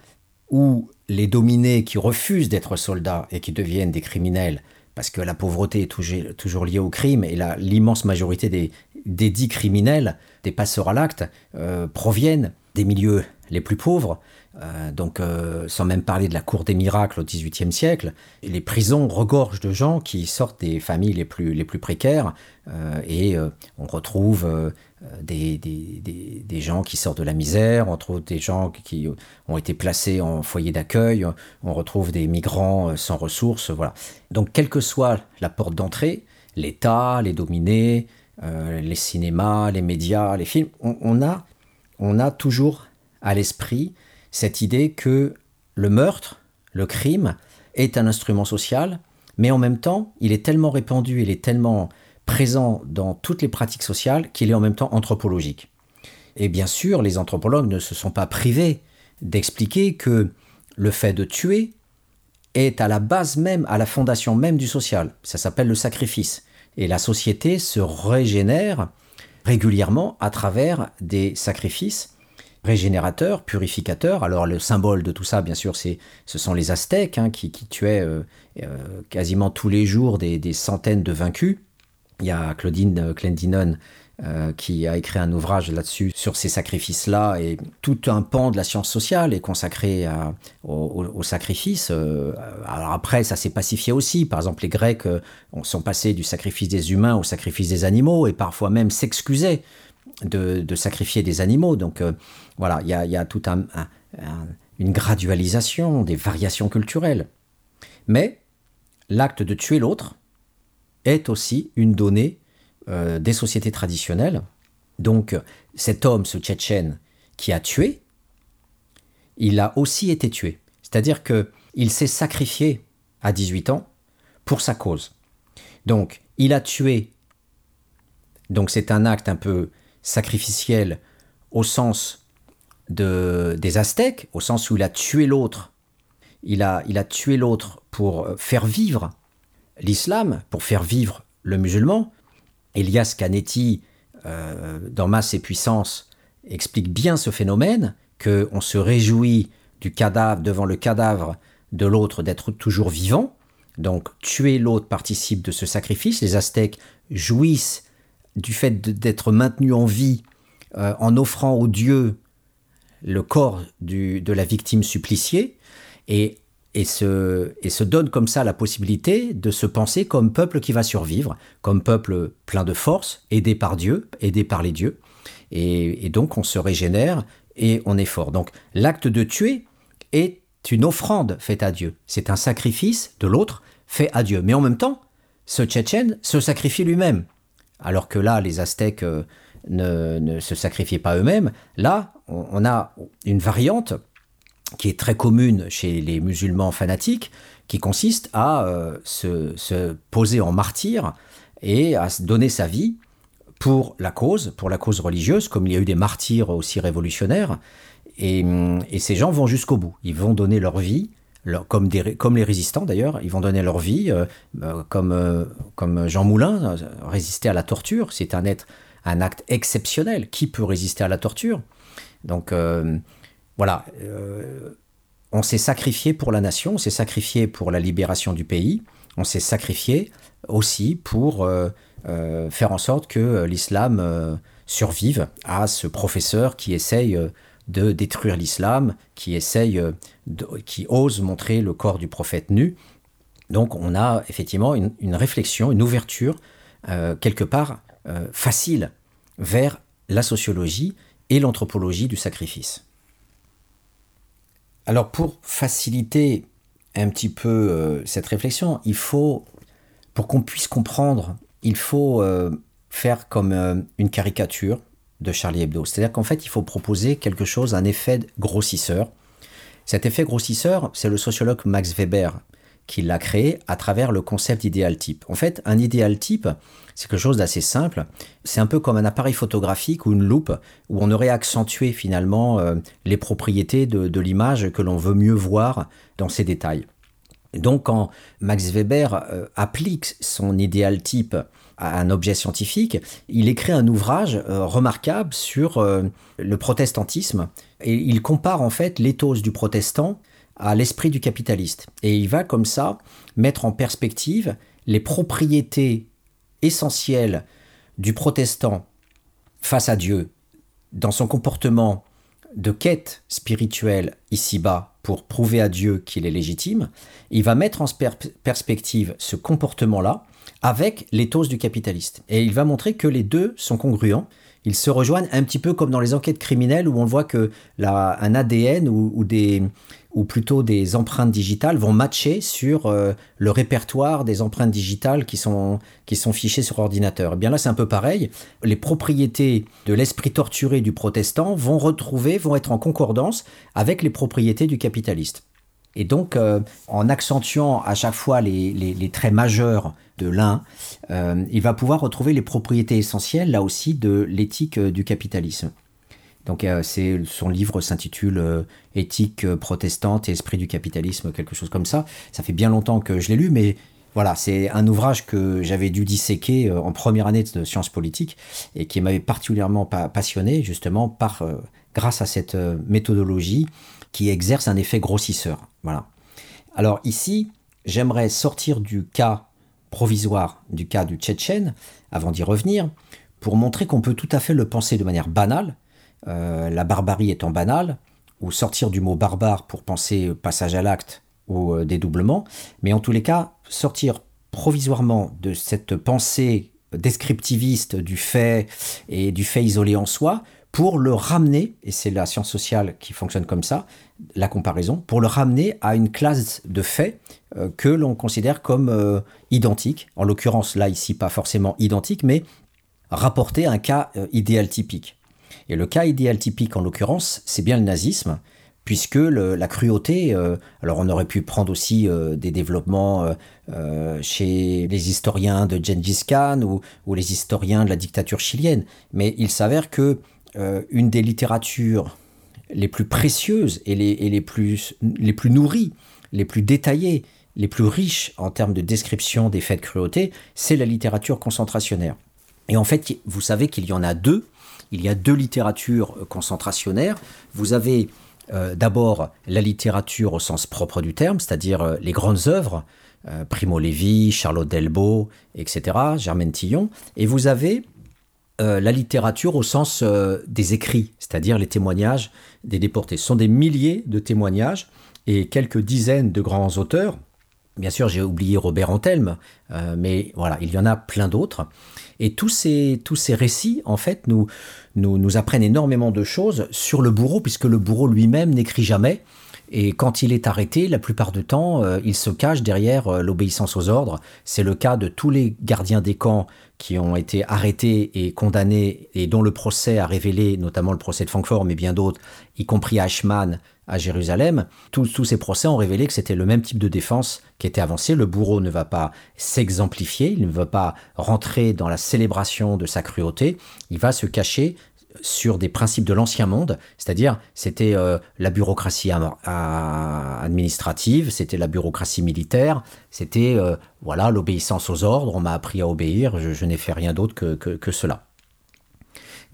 ou les dominés qui refusent d'être soldats et qui deviennent des criminels, parce que la pauvreté est toujours, liée au crime, et l'immense majorité des, des, dits criminels, des passeurs à l'acte, proviennent des milieux les plus pauvres, euh, donc, euh, sans même parler de la cour des miracles au XVIIIe siècle, les prisons regorgent de gens qui sortent des familles les plus, les plus précaires euh, et on retrouve des, des, des, gens qui sortent de la misère, on retrouve des gens qui ont été placés en foyer d'accueil, on retrouve des migrants sans ressources, voilà. Donc, quelle que soit la porte d'entrée, l'État, les dominés, les cinémas, les médias, les films, on a, on a toujours à l'esprit cette idée que le meurtre, le crime, est un instrument social, mais en même temps, il est tellement répandu, il est tellement présent dans toutes les pratiques sociales qu'il est en même temps anthropologique. Et bien sûr, les anthropologues ne se sont pas privés d'expliquer que le fait de tuer est à la base même, à la fondation même du social. Ça s'appelle le sacrifice. Et la société se régénère régulièrement à travers des sacrifices régénérateurs, purificateurs. Alors le symbole de tout ça, bien sûr, c'est, ce sont les Aztèques hein, qui, tuaient euh, euh, quasiment tous les jours des, centaines de vaincus. Il y a Claudine Clendinon euh, qui a écrit un ouvrage là-dessus sur ces sacrifices-là et tout un pan de la science sociale est consacré au, sacrifice. alors après, ça s'est pacifié aussi. Par exemple, les Grecs sont passés du sacrifice des humains au sacrifice des animaux et parfois même s'excusaient de, sacrifier des animaux. Donc euh, voilà, il y a, tout un, une gradualisation, des variations culturelles. Mais l'acte de tuer l'autre est aussi une donnée euh, des sociétés traditionnelles. Donc cet homme, ce Tchétchène, qui a tué, il a aussi été tué. C'est-à-dire qu'il s'est sacrifié à 18 ans pour sa cause. Donc il a tué. Donc c'est un acte un peu sacrificiel au sens de, des Aztèques, au sens où il a tué l'autre. Il a, il a tué l'autre pour faire vivre l'islam, pour faire vivre le musulman. Elias Canetti, euh, dans Masse et Puissance, explique bien ce phénomène, qu'on se réjouit du cadavre devant le cadavre de l'autre d'être toujours vivant. Donc tuer l'autre participe de ce sacrifice. Les Aztèques jouissent du fait d'être maintenu en vie euh, en offrant au Dieu le corps de la victime suppliciée et, et, se, donne comme ça la possibilité de se penser comme peuple qui va survivre, comme peuple plein de force, aidé par Dieu, aidé par les dieux. Et, donc on se régénère et on est fort. Donc l'acte de tuer est une offrande faite à Dieu. C'est un sacrifice de l'autre fait à Dieu. Mais en même temps, ce Tchétchène se sacrifie lui-même alors que là, les Aztèques euh, ne, se sacrifiaient pas eux-mêmes. Là, on, a une variante qui est très commune chez les musulmans fanatiques, qui consiste à euh, se, poser en martyr et à donner sa vie pour la cause, pour la cause religieuse, comme il y a eu des martyrs aussi révolutionnaires. Et, et ces gens vont jusqu'au bout. Ils vont donner leur vie comme, les résistants d'ailleurs, ils vont donner leur vie, euh, euh, comme, Jean Moulin, résister à la torture, c'est un, un acte exceptionnel. Qui peut résister à la torture? Donc voilà, on s'est sacrifié pour la nation, on s'est sacrifié pour la libération du pays, on s'est sacrifié aussi pour faire en sorte que l'islam survive à ce professeur qui essaye de détruire l'islam, qui essaye, euh, qui ose montrer le corps du prophète nu. Donc on a effectivement une, réflexion, une ouverture euh, quelque part euh, facile vers la sociologie et l'anthropologie du sacrifice. Alors pour faciliter un petit peu cette réflexion, il faut, pour qu'on puisse comprendre, il faut faire comme une caricature, de Charlie Hebdo. C'est-à-dire qu'en fait, il faut proposer quelque chose, un effet grossisseur. Cet effet grossisseur, c'est le sociologue Max Weber qui l'a créé à travers le concept d'idéal type. En fait, un idéal type, c'est quelque chose d'assez simple. C'est un peu comme un appareil photographique ou une loupe où on aurait accentué finalement euh, les propriétés de, l'image que l'on veut mieux voir dans ses détails. Donc quand Max Weber euh, applique son idéal type un objet scientifique, il écrit un ouvrage euh, remarquable sur le protestantisme et il compare en fait l'éthos du protestant à l'esprit du capitaliste. Et il va comme ça mettre en perspective les propriétés essentielles du protestant face à Dieu dans son comportement de quête spirituelle ici-bas pour prouver à Dieu qu'il est légitime, il va mettre en perspective ce comportement-là avec l'éthos du capitaliste. Et il va montrer que les deux sont congruents. Ils se rejoignent un petit peu comme dans les enquêtes criminelles où on voit que un ADN ou, ou plutôt des empreintes digitales vont matcher sur euh, le répertoire des empreintes digitales qui sont, qui sont fichées sur ordinateur. Et eh bien là, c'est un peu pareil. Les propriétés de l'esprit torturé du protestant vont retrouver, vont être en concordance avec les propriétés du capitaliste. Et donc, euh, en accentuant à chaque fois les, traits majeurs de l'un, euh, il va pouvoir retrouver les propriétés essentielles, là aussi, de l'éthique euh, du capitalisme. Donc, c'est son livre s'intitule Éthique protestante et esprit du capitalisme, quelque chose comme ça. Ça fait bien longtemps que je l'ai lu, mais Voilà, c'est un ouvrage que j'avais dû disséquer en première année de sciences politiques et qui m'avait particulièrement passionné justement par, grâce à cette méthodologie qui exerce un effet grossisseur. Voilà. Alors ici, j'aimerais sortir du cas provisoire, du cas du Tchétchène, avant d'y revenir, pour montrer qu'on peut tout à fait le penser de manière banale, euh, la barbarie étant banale, ou sortir du mot barbare pour penser passage à l'acte ou euh, dédoublement, mais en tous les cas, sortir provisoirement de cette pensée descriptiviste du fait et du fait isolé en soi pour le ramener, et c'est la science sociale qui fonctionne comme ça, la comparaison, pour le ramener à une classe de faits euh, que l'on considère comme euh, identiques, en l'occurrence là ici pas forcément identiques, mais rapporté à un cas euh, idéal typique. Et le cas idéal typique en l'occurrence, c'est bien le nazisme, puisque la cruauté, alors on aurait pu prendre aussi des développements chez les historiens de Gengis Khan ou, les historiens de la dictature chilienne, mais il s'avère que euh, une des littératures les plus précieuses et, les, plus, les plus nourries, les plus détaillées, les plus riches en termes de description des faits de cruauté, c'est la littérature concentrationnaire. Et en fait, vous savez qu'il y en a deux. Il y a deux littératures concentrationnaires. Vous avez euh, d'abord la littérature au sens propre du terme, c'est-à-dire euh, les grandes œuvres, Primo Levi, Charlotte Delbo, etc., Germaine Tillon. Et vous avez euh, la littérature au sens euh, des écrits, c'est-à-dire les témoignages des déportés. Ce sont des milliers de témoignages et quelques dizaines de grands auteurs. Bien sûr, j'ai oublié Robert Antelme, euh, mais voilà, il y en a plein d'autres. Et tous ces, tous ces récits, en fait, nous, nous, nous apprennent énormément de choses sur le bourreau, puisque le bourreau lui-même n'écrit jamais. Et quand il est arrêté, la plupart du temps, il se cache derrière l'obéissance aux ordres. C'est le cas de tous les gardiens des camps qui ont été arrêtés et condamnés et dont le procès a révélé, notamment le procès de Francfort, mais bien d'autres, y compris Ashman à Jérusalem, tous, tous ces procès ont révélé que c'était le même type de défense qui était avancé. Le bourreau ne va pas s'exemplifier, il ne va pas rentrer dans la célébration de sa cruauté, il va se cacher sur des principes de l'ancien monde, c'est-à-dire c'était euh, la bureaucratie administrative, c'était la bureaucratie militaire, c'était euh, voilà l'obéissance aux ordres, on m'a appris à obéir, je, n'ai fait rien d'autre que, cela.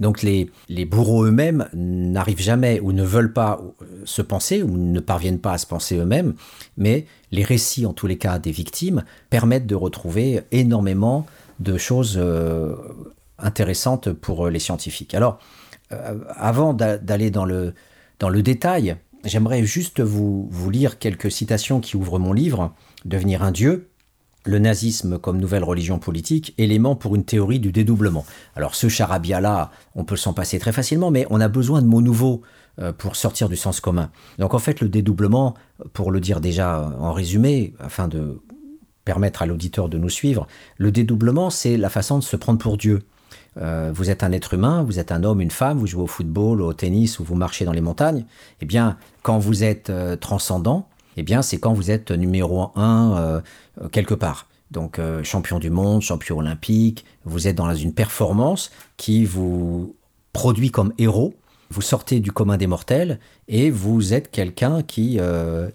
Donc les, les bourreaux eux-mêmes n'arrivent jamais ou ne veulent pas euh, se penser ou ne parviennent pas à se penser eux-mêmes, mais les récits en tous les cas des victimes permettent de retrouver énormément de choses intéressante pour euh, les scientifiques. Alors, euh, avant d'aller dans le, dans le détail, j'aimerais juste vous, vous lire quelques citations qui ouvrent mon livre, Devenir un dieu, le nazisme comme nouvelle religion politique, élément pour une théorie du dédoublement. Alors ce charabia-là, on peut s'en passer très facilement, mais on a besoin de mots nouveaux euh, pour sortir du sens commun. Donc en fait, le dédoublement, pour le dire déjà en résumé, afin de permettre à l'auditeur de nous suivre, le dédoublement, c'est la façon de se prendre pour Dieu. Euh, vous êtes un être humain, vous êtes un homme, une femme, vous jouez au football, au tennis ou vous marchez dans les montagnes, eh bien, quand vous êtes euh, transcendant, eh bien, c'est quand vous êtes numéro un euh, quelque part. Donc, champion du monde, champion olympique, vous êtes dans une performance qui vous produit comme héros. Vous sortez du commun des mortels et vous êtes quelqu'un qui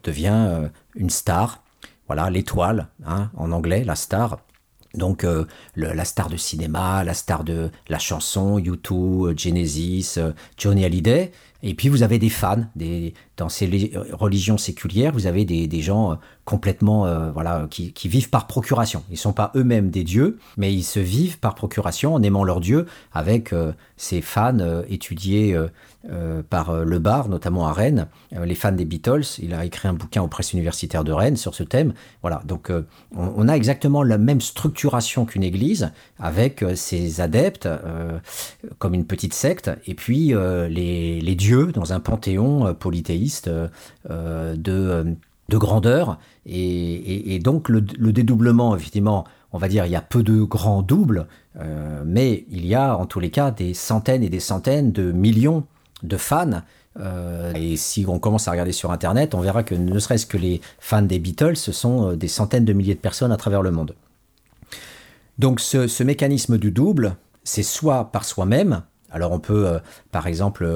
devient une star. Voilà, l'étoile, hein, en anglais, la star. Donc euh, la star de cinéma, la star de la chanson, U2, euh, Genesis, euh, Johnny Hallyday. Et puis vous avez des fans, dans ces religions séculières, vous avez des, gens complètement, voilà, qui, qui, vivent par procuration. Ils ne sont pas eux-mêmes des dieux, mais ils se vivent par procuration en aimant leur dieu, avec ces fans étudiés euh, par euh, Le Bar, notamment à Rennes, euh, les fans des Beatles. Il a écrit un bouquin aux presses universitaires de Rennes sur ce thème. Voilà, donc on, a exactement la même structuration qu'une église, avec ses adeptes comme une petite secte, et puis les, dieux dans un panthéon polythéiste de, de grandeur. Et, donc le, le, dédoublement, effectivement, on va dire, il y a peu de grands doubles, mais il y a en tous les cas des centaines et des centaines de millions de fans. Euh, et si on commence à regarder sur Internet, on verra que ne serait-ce que les fans des Beatles, ce sont euh, des centaines de milliers de personnes à travers le monde. Donc ce, mécanisme du double, c'est soit par soi-même, alors on peut euh, par exemple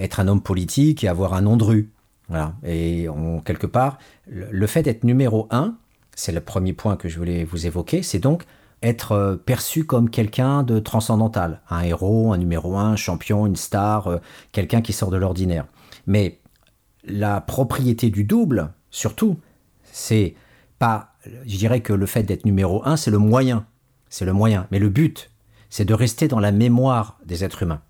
être un homme politique et avoir un nom de rue. Voilà. Et quelque part, le, fait d'être numéro un, c'est le premier point que je voulais vous évoquer, c'est donc être euh, perçu comme quelqu'un de transcendantal, un héros, un numéro un, un champion, une star, euh, quelqu'un qui sort de l'ordinaire. Mais la propriété du double, surtout, c'est pas, je dirais que le fait d'être numéro un, c'est le moyen, c'est le moyen, mais le but, c'est de rester dans la mémoire des êtres humains.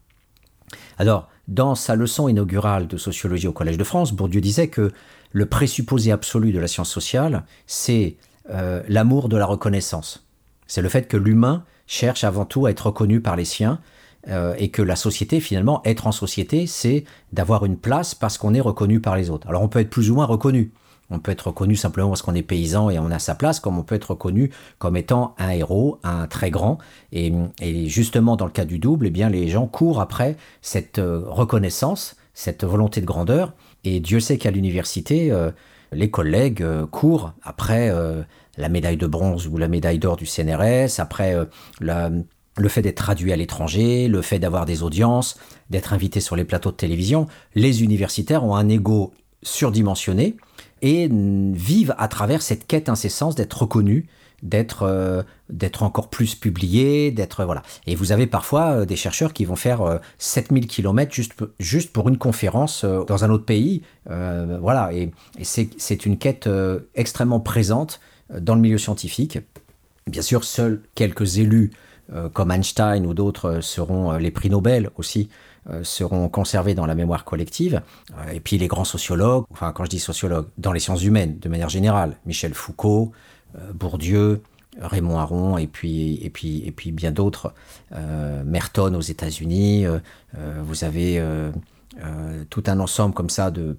Alors, dans sa leçon inaugurale de sociologie au Collège de France, Bourdieu disait que le présupposé absolu de la science sociale, c'est euh, l'amour de la reconnaissance. C'est le fait que l'humain cherche avant tout à être reconnu par les siens euh, et que la société, finalement, être en société, c'est d'avoir une place parce qu'on est reconnu par les autres. Alors on peut être plus ou moins reconnu. On peut être reconnu simplement parce qu'on est paysan et on a sa place, comme on peut être reconnu comme étant un héros, un très grand. Et, justement, dans le cas du double, eh bien, les gens courent après cette euh, reconnaissance, cette volonté de grandeur. Et Dieu sait qu'à l'université, euh, les collègues courent après la médaille de bronze ou la médaille d'or du CNRS, après la, le fait d'être traduit à l'étranger, le fait d'avoir des audiences, d'être invité sur les plateaux de télévision, les universitaires ont un ego surdimensionné et vivent à travers cette quête incessante d'être reconnus, d'être euh, d'être encore plus publiés, d'être voilà. Et vous avez parfois euh, des chercheurs qui vont faire 7000 euh, km juste juste pour une conférence dans un autre pays, voilà. Et, et c'est une quête extrêmement présente dans le milieu scientifique. Bien sûr, seuls quelques élus euh, comme Einstein ou d'autres euh, seront euh, les prix Nobel aussi seront conservés dans la mémoire collective. Et puis les grands sociologues, enfin quand je dis sociologues, dans les sciences humaines de manière générale, Michel Foucault, Bourdieu, Raymond Aron et puis, et puis, et puis bien d'autres, Merton aux États-Unis, vous avez tout un ensemble comme ça de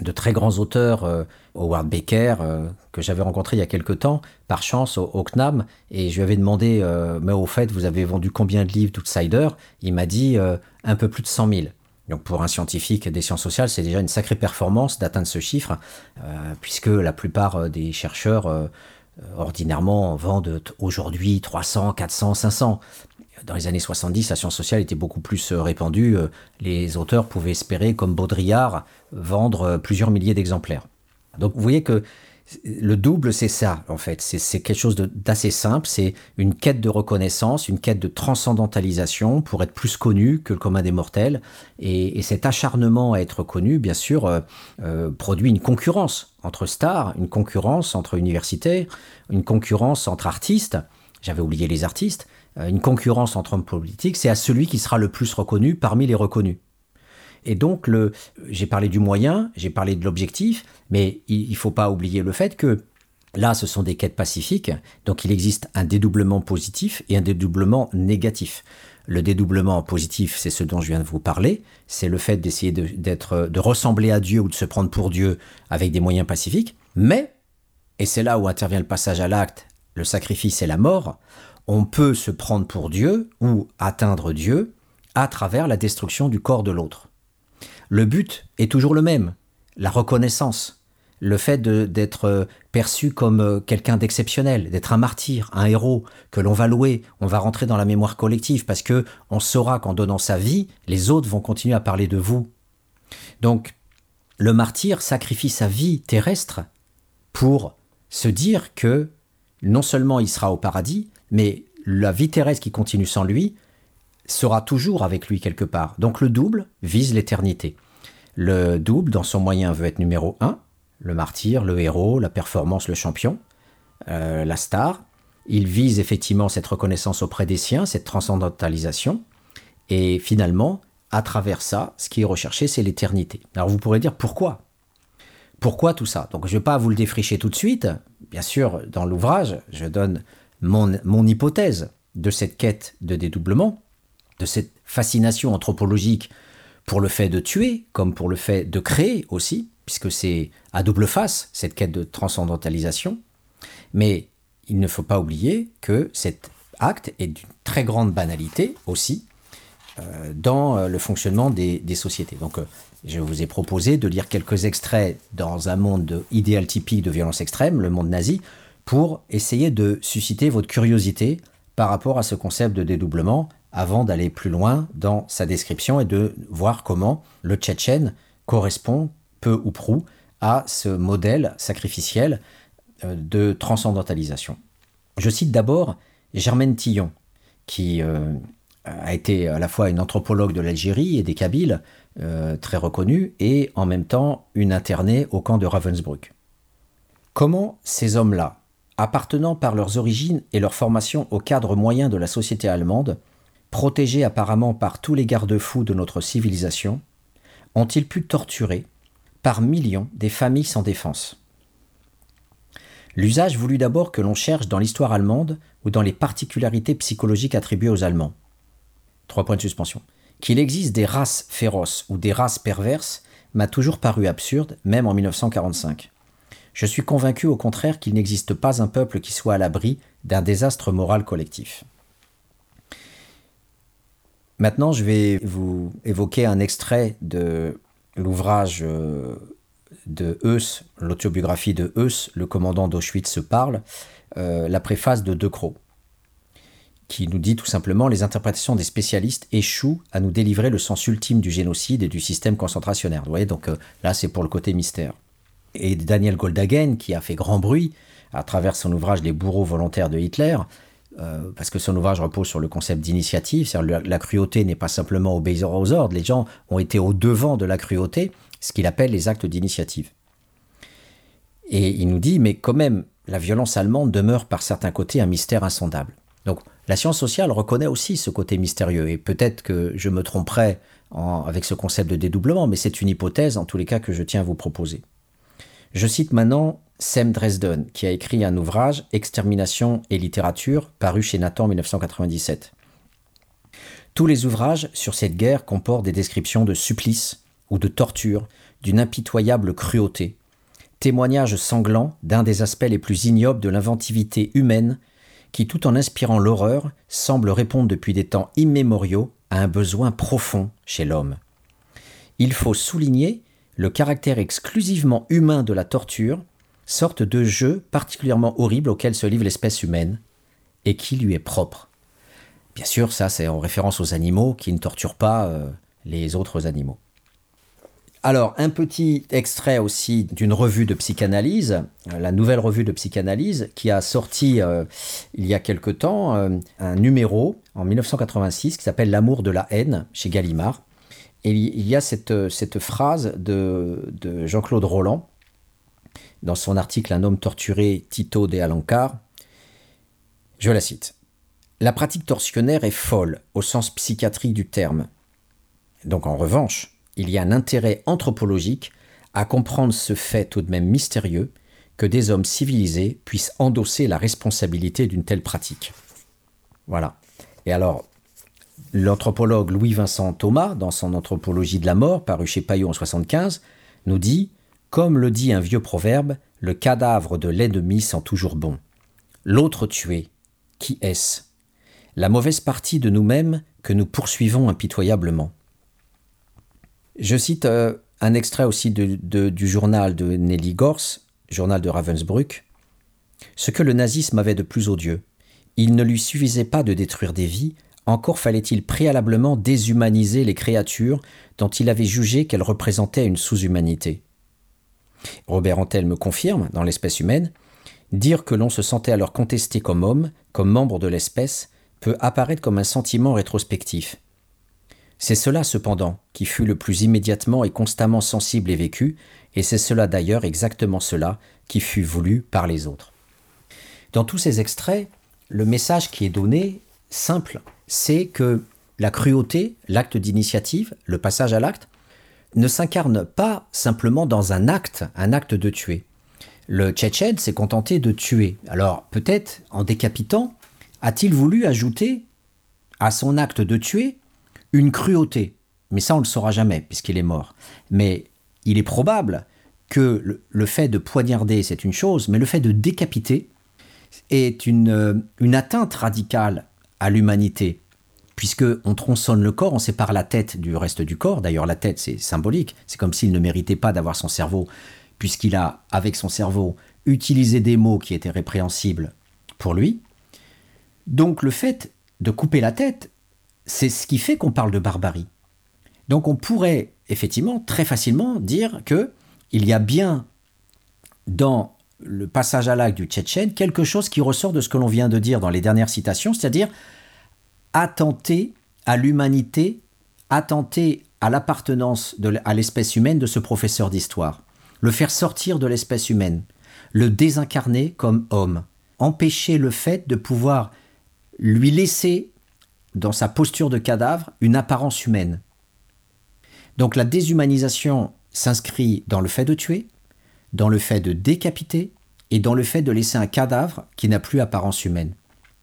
de très grands auteurs, euh, Howard Baker, euh, que j'avais rencontré il y a quelque temps, par chance, au, CNAM, et je lui avais demandé, euh, mais au fait, vous avez vendu combien de livres d'Outsider Il m'a dit un peu plus de 100 000. Donc pour un scientifique des sciences sociales, c'est déjà une sacrée performance d'atteindre ce chiffre, puisque la plupart des chercheurs ordinairement vendent aujourd'hui 300, 400, 500 dans les années 70, la science sociale était beaucoup plus euh, répandue. Euh, les auteurs pouvaient espérer, comme Baudrillard, vendre euh, plusieurs milliers d'exemplaires. Donc vous voyez que le double, c'est ça, en fait. C'est quelque chose d'assez simple. C'est une quête de reconnaissance, une quête de transcendantalisation pour être plus connu que le commun des mortels. Et, cet acharnement à être connu, bien sûr, produit une concurrence entre stars, une concurrence entre universitaires, une concurrence entre artistes. J'avais oublié les artistes. Euh, une concurrence entre hommes politiques, c'est à celui qui sera le plus reconnu parmi les reconnus. Et donc, le, j'ai parlé du moyen, j'ai parlé de l'objectif, mais il ne faut pas oublier le fait que là, ce sont des quêtes pacifiques, donc il existe un dédoublement positif et un dédoublement négatif. Le dédoublement positif, c'est ce dont je viens de vous parler, c'est le fait d'essayer de, ressembler à Dieu ou de se prendre pour Dieu avec des moyens pacifiques, mais, et c'est là où intervient le passage à l'acte, le sacrifice et la mort, on peut se prendre pour Dieu ou atteindre Dieu à travers la destruction du corps de l'autre. Le but est toujours le même, la reconnaissance, le fait d'être perçu comme euh, quelqu'un d'exceptionnel, d'être un martyr, un héros que l'on va louer, on va rentrer dans la mémoire collective parce que on saura qu'en donnant sa vie, les autres vont continuer à parler de vous. Donc, le martyr sacrifie sa vie terrestre pour se dire que non seulement il sera au paradis, mais la vie terrestre qui continue sans lui sera toujours avec lui quelque part. Donc le double vise l'éternité. Le double, dans son moyen, veut être numéro un, le martyr, le héros, la performance, le champion, euh, la star. Il vise effectivement cette reconnaissance auprès des siens, cette transcendantalisation. Et finalement, à travers ça, ce qui est recherché, c'est l'éternité. Alors vous pourrez dire pourquoi? Pourquoi tout ça? Donc je ne vais pas vous le défricher tout de suite. Bien sûr, dans l'ouvrage, je donne mon, hypothèse de cette quête de dédoublement, de cette fascination anthropologique pour le fait de tuer, comme pour le fait de créer aussi, puisque c'est à double face, cette quête de transcendantalisation. Mais il ne faut pas oublier que cet acte est d'une très grande banalité aussi euh, dans euh, le fonctionnement des, sociétés. Donc, euh, je vous ai proposé de lire quelques extraits dans un monde idéal typique de violence extrême, le monde nazi, pour essayer de susciter votre curiosité par rapport à ce concept de dédoublement avant d'aller plus loin dans sa description et de voir comment le Tchétchène correspond peu ou prou à ce modèle sacrificiel euh, de transcendantalisation. Je cite d'abord Germaine Tillon, qui euh, a été à la fois une anthropologue de l'Algérie et des Kabyles, euh, très reconnue, et en même temps une internée au camp de Ravensbrück. Comment ces hommes-là, appartenant par leurs origines et leur formation au cadre moyen de la société allemande, protégés apparemment par tous les garde-fous de notre civilisation, ont-ils pu torturer, par millions, des familles sans défense? L'usage voulut d'abord que l'on cherche dans l'histoire allemande ou dans les particularités psychologiques attribuées aux Allemands. Trois points de suspension. Qu'il existe des races féroces ou des races perverses m'a toujours paru absurde, même en 1945. Je suis convaincu au contraire qu'il n'existe pas un peuple qui soit à l'abri d'un désastre moral collectif. Maintenant, je vais vous évoquer un extrait de l'ouvrage euh, de Heuss, l'autobiographie de Heuss, le commandant d'Auschwitz se parle, euh, la préface de De Croo, qui nous dit tout simplement les interprétations des spécialistes échouent à nous délivrer le sens ultime du génocide et du système concentrationnaire. Vous voyez, donc euh, là, c'est pour le côté mystère. Et Daniel Goldhagen, qui a fait grand bruit à travers son ouvrage Les bourreaux volontaires de Hitler, euh, parce que son ouvrage repose sur le concept d'initiative, c'est-à-dire la cruauté n'est pas simplement obéir aux ordres, les gens ont été au devant de la cruauté, ce qu'il appelle les actes d'initiative. Et il nous dit, mais quand même, la violence allemande demeure par certains côtés un mystère insondable. Donc la science sociale reconnaît aussi ce côté mystérieux, et peut-être que je me tromperai avec ce concept de dédoublement, mais c'est une hypothèse en tous les cas que je tiens à vous proposer. Je cite maintenant Sam Dresden, qui a écrit un ouvrage Extermination et littérature, paru chez Nathan en 1997. Tous les ouvrages sur cette guerre comportent des descriptions de supplices ou de tortures, d'une impitoyable cruauté, témoignage sanglant d'un des aspects les plus ignobles de l'inventivité humaine qui, tout en inspirant l'horreur, semble répondre depuis des temps immémoriaux à un besoin profond chez l'homme. Il faut souligner le caractère exclusivement humain de la torture sorte de jeu particulièrement horrible auquel se livre l'espèce humaine et qui lui est propre. Bien sûr, ça c'est en référence aux animaux qui ne torturent pas euh, les autres animaux. Alors, un petit extrait aussi d'une revue de psychanalyse, euh, la nouvelle revue de psychanalyse, qui a sorti euh, il y a quelque temps un numéro en 1986 qui s'appelle L'amour de la haine chez Gallimard. Et il y a cette, cette phrase de, de Jean-Claude Roland dans son article Un homme torturé, Tito de Alencar. Je la cite. La pratique torsionnaire est folle au sens psychiatrique du terme. Donc en revanche, il y a un intérêt anthropologique à comprendre ce fait tout de même mystérieux que des hommes civilisés puissent endosser la responsabilité d'une telle pratique. Voilà. Et alors, l'anthropologue Louis-Vincent Thomas, dans son Anthropologie de la mort, paru chez Payot en 75, nous dit comme le dit un vieux proverbe, le cadavre de l'ennemi sent toujours bon. L'autre tué, qui est-ce? La mauvaise partie de nous-mêmes que nous poursuivons impitoyablement. Je cite euh, un extrait aussi du journal de Nelly Gors, journal de Ravensbrück. Ce que le nazisme avait de plus odieux, il ne lui suffisait pas de détruire des vies, encore fallait-il préalablement déshumaniser les créatures dont il avait jugé qu'elles représentaient une sous-humanité. Robert Antel me confirme, dans l'espèce humaine, dire que l'on se sentait alors contesté comme homme, comme membre de l'espèce, peut apparaître comme un sentiment rétrospectif. C'est cela cependant qui fut le plus immédiatement et constamment sensible et vécu, et c'est cela d'ailleurs exactement cela qui fut voulu par les autres. Dans tous ces extraits, le message qui est donné, simple, c'est que la cruauté, l'acte d'initiative, le passage à l'acte, ne s'incarne pas simplement dans un acte, un acte de tuer. Le Tchétchène s'est contenté de tuer. Alors peut-être, en décapitant, a-t-il voulu ajouter à son acte de tuer une cruauté? Mais ça, on ne le saura jamais, puisqu'il est mort. Mais il est probable que le, fait de poignarder, c'est une chose, mais le fait de décapiter est une, une atteinte radicale à l'humanité puisque on tronçonne le corps, on sépare la tête du reste du corps. D'ailleurs, la tête, c'est symbolique. C'est comme s'il ne méritait pas d'avoir son cerveau, puisqu'il a, avec son cerveau, utilisé des mots qui étaient répréhensibles pour lui. Donc, le fait de couper la tête, c'est ce qui fait qu'on parle de barbarie. Donc, on pourrait effectivement très facilement dire que il y a bien dans le passage à l'acte du Tchétchène quelque chose qui ressort de ce que l'on vient de dire dans les dernières citations, c'est-à-dire attenter à l'humanité, attenter à l'appartenance à l'espèce humaine de ce professeur d'histoire, le faire sortir de l'espèce humaine, le désincarner comme homme, empêcher le fait de pouvoir lui laisser, dans sa posture de cadavre, une apparence humaine. Donc la déshumanisation s'inscrit dans le fait de tuer, dans le fait de décapiter et dans le fait de laisser un cadavre qui n'a plus apparence humaine.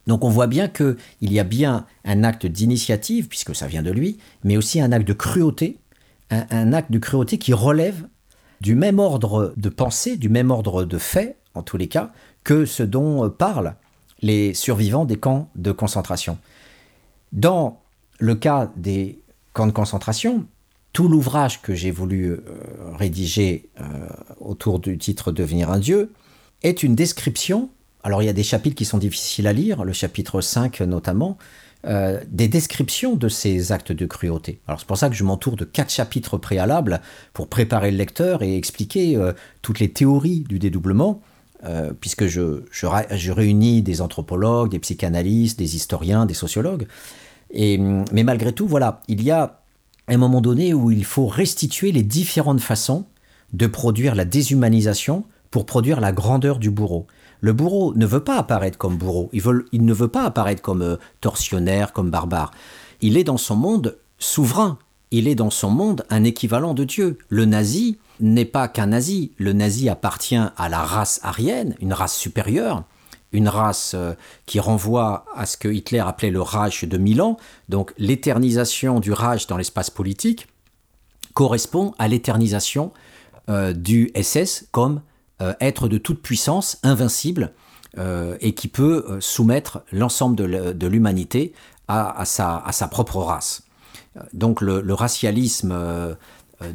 Donc on voit bien qu'il y a bien un acte d'initiative, puisque ça vient de lui, mais aussi un acte de cruauté, un, acte de cruauté qui relève du même ordre de pensée, du même ordre de fait, en tous les cas, que ce dont parlent les survivants des camps de concentration. Dans le cas des camps de concentration, tout l'ouvrage que j'ai voulu euh, rédiger euh, autour du titre Devenir un Dieu est une description, alors il y a des chapitres qui sont difficiles à lire, le chapitre 5 notamment, euh, des descriptions de ces actes de cruauté. Alors c'est pour ça que je m'entoure de quatre chapitres préalables pour préparer le lecteur et expliquer toutes les théories du dédoublement, puisque je, je, réunis des anthropologues, des psychanalystes, des historiens, des sociologues. Et, mais malgré tout, voilà, il y a un moment donné où il faut restituer les différentes façons de produire la déshumanisation pour produire la grandeur du bourreau. Le bourreau ne veut pas apparaître comme bourreau, il, ne veut pas apparaître comme euh, tortionnaire, comme barbare. Il est dans son monde souverain, il est dans son monde un équivalent de Dieu. Le nazi n'est pas qu'un nazi, le nazi appartient à la race aryenne, une race supérieure, une race euh, qui renvoie à ce que Hitler appelait le Reich de Milan, donc l'éternisation du Reich dans l'espace politique, correspond à l'éternisation euh, du SS comme être de toute puissance, invincible, et qui peut soumettre l'ensemble de l'humanité à, sa, propre race. Donc le, racialisme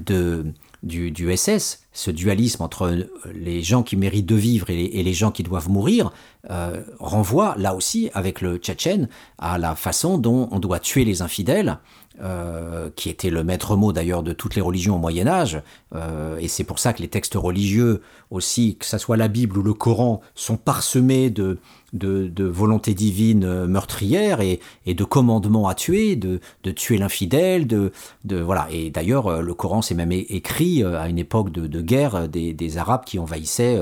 du, SS, ce dualisme entre les gens qui méritent de vivre et les gens qui doivent mourir, euh, renvoie là aussi avec le Tchétchène à la façon dont on doit tuer les infidèles, euh, qui était le maître mot d'ailleurs de toutes les religions au Moyen Âge, euh, et c'est pour ça que les textes religieux aussi, que ce soit la Bible ou le Coran, sont parsemés de, de, volonté divine meurtrière et, de commandements à tuer, de, tuer l'infidèle, de, de, voilà. Et d'ailleurs, le Coran s'est même écrit à une époque de, guerre des, Arabes qui envahissaient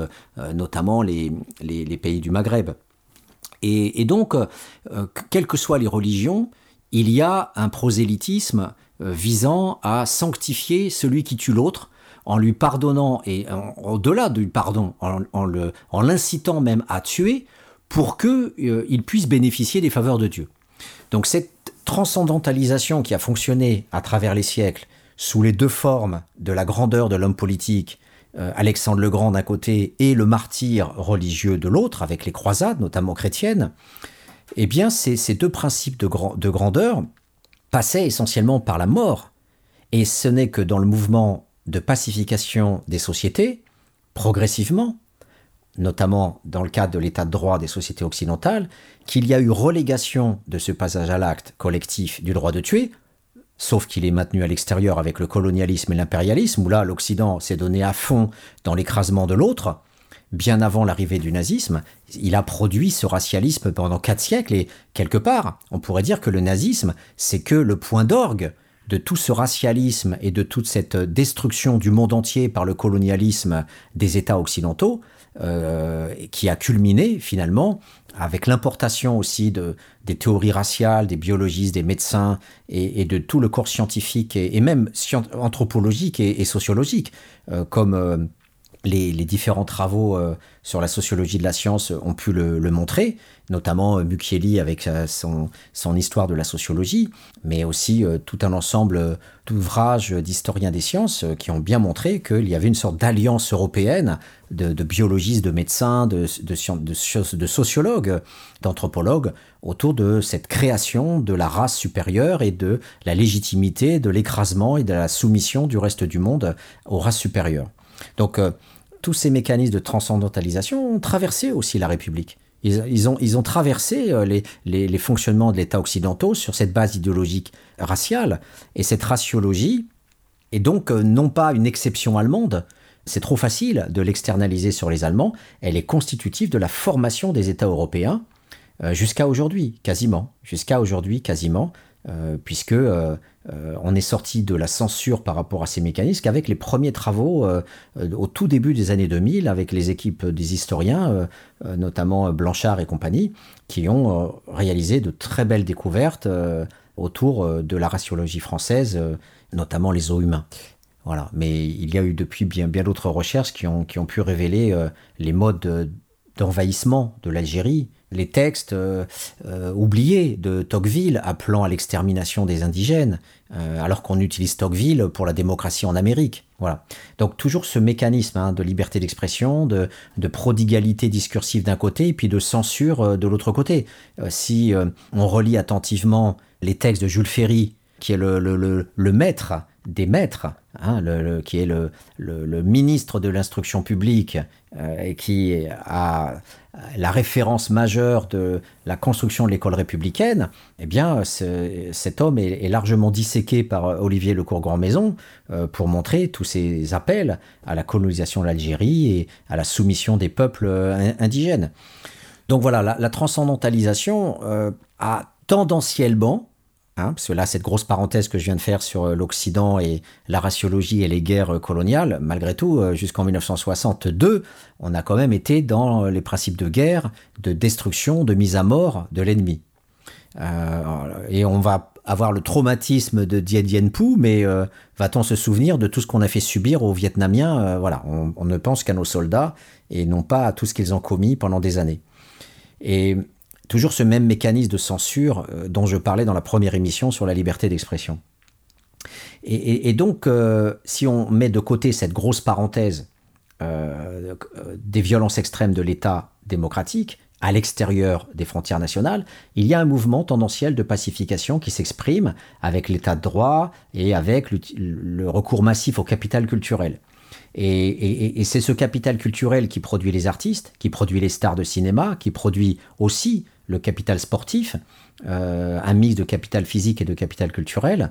notamment les, les pays du Maghreb. Et, donc, euh, quelles que soient les religions, il y a un prosélytisme euh, visant à sanctifier celui qui tue l'autre en lui pardonnant et au-delà du pardon, en, l'incitant même à tuer pour qu'il euh, puisse bénéficier des faveurs de Dieu. Donc cette transcendantalisation qui a fonctionné à travers les siècles sous les deux formes de la grandeur de l'homme politique euh, Alexandre le Grand d'un côté et le martyr religieux de l'autre, avec les croisades, notamment chrétiennes, eh bien, ces, deux principes de, de grandeur passaient essentiellement par la mort. Et ce n'est que dans le mouvement de pacification des sociétés, progressivement, notamment dans le cadre de l'état de droit des sociétés occidentales, qu'il y a eu relégation de ce passage à l'acte collectif du droit de tuer, sauf qu'il est maintenu à l'extérieur avec le colonialisme et l'impérialisme, où là l'Occident s'est donné à fond dans l'écrasement de l'autre, bien avant l'arrivée du nazisme, il a produit ce racialisme pendant quatre siècles, et quelque part, on pourrait dire que le nazisme, c'est que le point d'orgue de tout ce racialisme et de toute cette destruction du monde entier par le colonialisme des États occidentaux, euh, qui a culminé finalement avec l'importation aussi de, des théories raciales, des biologistes, des médecins et, de tout le corps scientifique et, même anthropologique et, sociologique, euh, comme euh, les, différents travaux euh, sur la sociologie de la science ont pu le, montrer, notamment euh, avec son, son, histoire de la sociologie, mais aussi tout un ensemble d'ouvrages d'historiens des sciences qui ont bien montré qu'il y avait une sorte d'alliance européenne de, biologistes, de médecins, de, sociologues, d'anthropologues autour de cette création de la race supérieure et de la légitimité de l'écrasement et de la soumission du reste du monde aux races supérieures. Donc euh, tous ces mécanismes de transcendantalisation ont traversé aussi la République. Ils, ont, traversé euh, les, les, fonctionnements de l'État occidentaux sur cette base idéologique raciale. Et cette raciologie est donc euh, non pas une exception allemande, c'est trop facile de l'externaliser sur les Allemands, elle est constitutive de la formation des États européens euh, jusqu'à aujourd'hui, quasiment. Jusqu'à aujourd'hui, quasiment. Euh, puisque euh, on est sorti de la censure par rapport à ces mécanismes qu'avec les premiers travaux au tout début des années 2000 avec les équipes des historiens, notamment Blanchard et compagnie, qui ont réalisé de très belles découvertes autour de la raciologie française, notamment les os humains. Voilà. Mais il y a eu depuis bien, bien d'autres recherches qui ont, qui ont pu révéler les modes d'envahissement de l'Algérie, les textes euh, euh, oubliés de Tocqueville appelant à l'extermination des indigènes, euh, alors qu'on utilise Tocqueville pour la démocratie en Amérique. Voilà. Donc toujours ce mécanisme hein, de liberté d'expression, de, prodigalité discursive d'un côté et puis de censure de l'autre côté. si on relit attentivement les textes de Jules Ferry, qui est le, maître des maîtres, hein, qui est le, ministre de l'instruction publique et qui a la référence majeure de la construction de l'école républicaine, eh bien, cet homme est, largement disséqué par Olivier Lecourt-Grand-Maison euh, pour montrer tous ses appels à la colonisation de l'Algérie et à la soumission des peuples euh, indigènes. Donc voilà, la, transcendantalisation euh, a tendanciellement Hein, parce que là, cette grosse parenthèse que je viens de faire sur euh, l'Occident et la raciologie et les guerres coloniales, malgré tout, euh, jusqu'en 1962, on a quand même été dans les principes de guerre, de destruction, de mise à mort de l'ennemi. Euh, et on va avoir le traumatisme de Dien Bien Phu, mais va-t-on se souvenir de tout ce qu'on a fait subir aux Vietnamiens Voilà, on, ne pense qu'à nos soldats et non pas à tout ce qu'ils ont commis pendant des années. Toujours ce même mécanisme de censure euh, dont je parlais dans la première émission sur la liberté d'expression. Et, donc, euh, si on met de côté cette grosse parenthèse euh, des violences extrêmes de l'État démocratique, à l'extérieur des frontières nationales, il y a un mouvement tendanciel de pacification qui s'exprime avec l'état de droit et avec le, recours massif au capital culturel. et c'est ce capital culturel qui produit les artistes, qui produit les stars de cinéma, qui produit aussi le capital sportif, euh, un mix de capital physique et de capital culturel.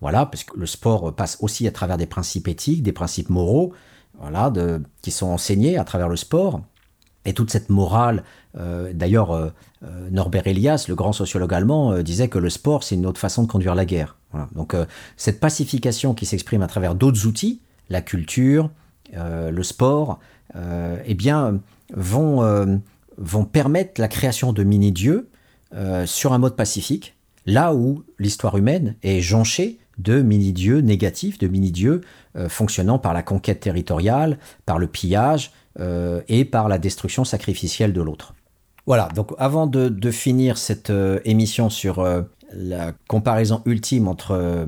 Voilà, parce que le sport passe aussi à travers des principes éthiques, des principes moraux, voilà, qui sont enseignés à travers le sport. Et toute cette morale, euh, d'ailleurs, euh, Norbert Elias, le grand sociologue allemand, disait que le sport, c'est une autre façon de conduire la guerre. Donc cette pacification qui s'exprime à travers d'autres outils, la culture, le sport, eh bien, vont vont permettre la création de mini-dieux euh, sur un mode pacifique, là où l'histoire humaine est jonchée de mini-dieux négatifs, de mini-dieux euh, fonctionnant par la conquête territoriale, par le pillage euh, et par la destruction sacrificielle de l'autre. Voilà, donc avant de, finir cette émission sur la comparaison ultime entre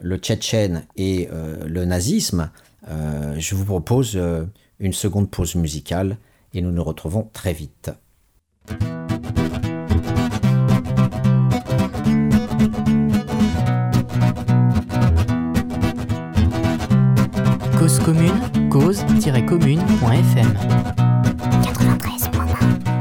le Tchétchène et le nazisme, je vous propose une seconde pause musicale et nous nous retrouvons très vite. Cause commune, cause-commune.fm 93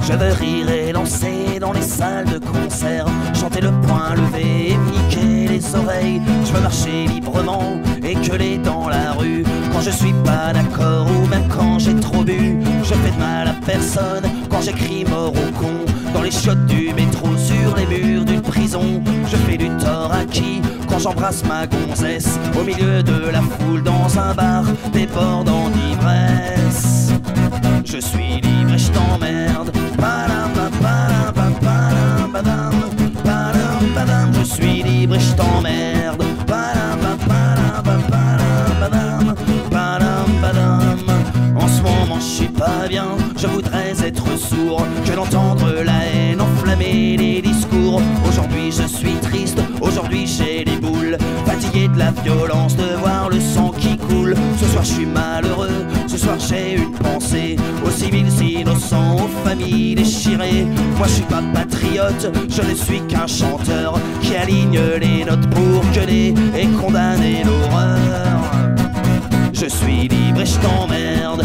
Je veux rire et lancer dans les salles de concert, chanter le poing levé et niquer les oreilles. Je veux marcher librement et gueuler dans la rue quand je suis pas d'accord ou même quand j'ai trop bu. Je fais de mal à personne quand j'écris mort au con dans les chiottes du métro sur les murs d'une prison. Je fais du tort à qui quand j'embrasse ma gonzesse au milieu de la foule dans un bar débordant d'ivresse. Je suis libre et je t'emmerde. Je suis libre et je t'emmerde. Je suis pas bien, je voudrais être sourd, que d'entendre la haine enflammer les discours. Aujourd'hui je suis triste, aujourd'hui j'ai les boules, fatigué de la violence, de voir le sang qui coule. Ce soir je suis malheureux, ce soir j'ai une pensée aux civils innocents, aux familles déchirées. Moi je suis pas patriote, je ne suis qu'un chanteur qui aligne les notes pour gueuler et condamner l'horreur. Je suis libre et je t'emmerde.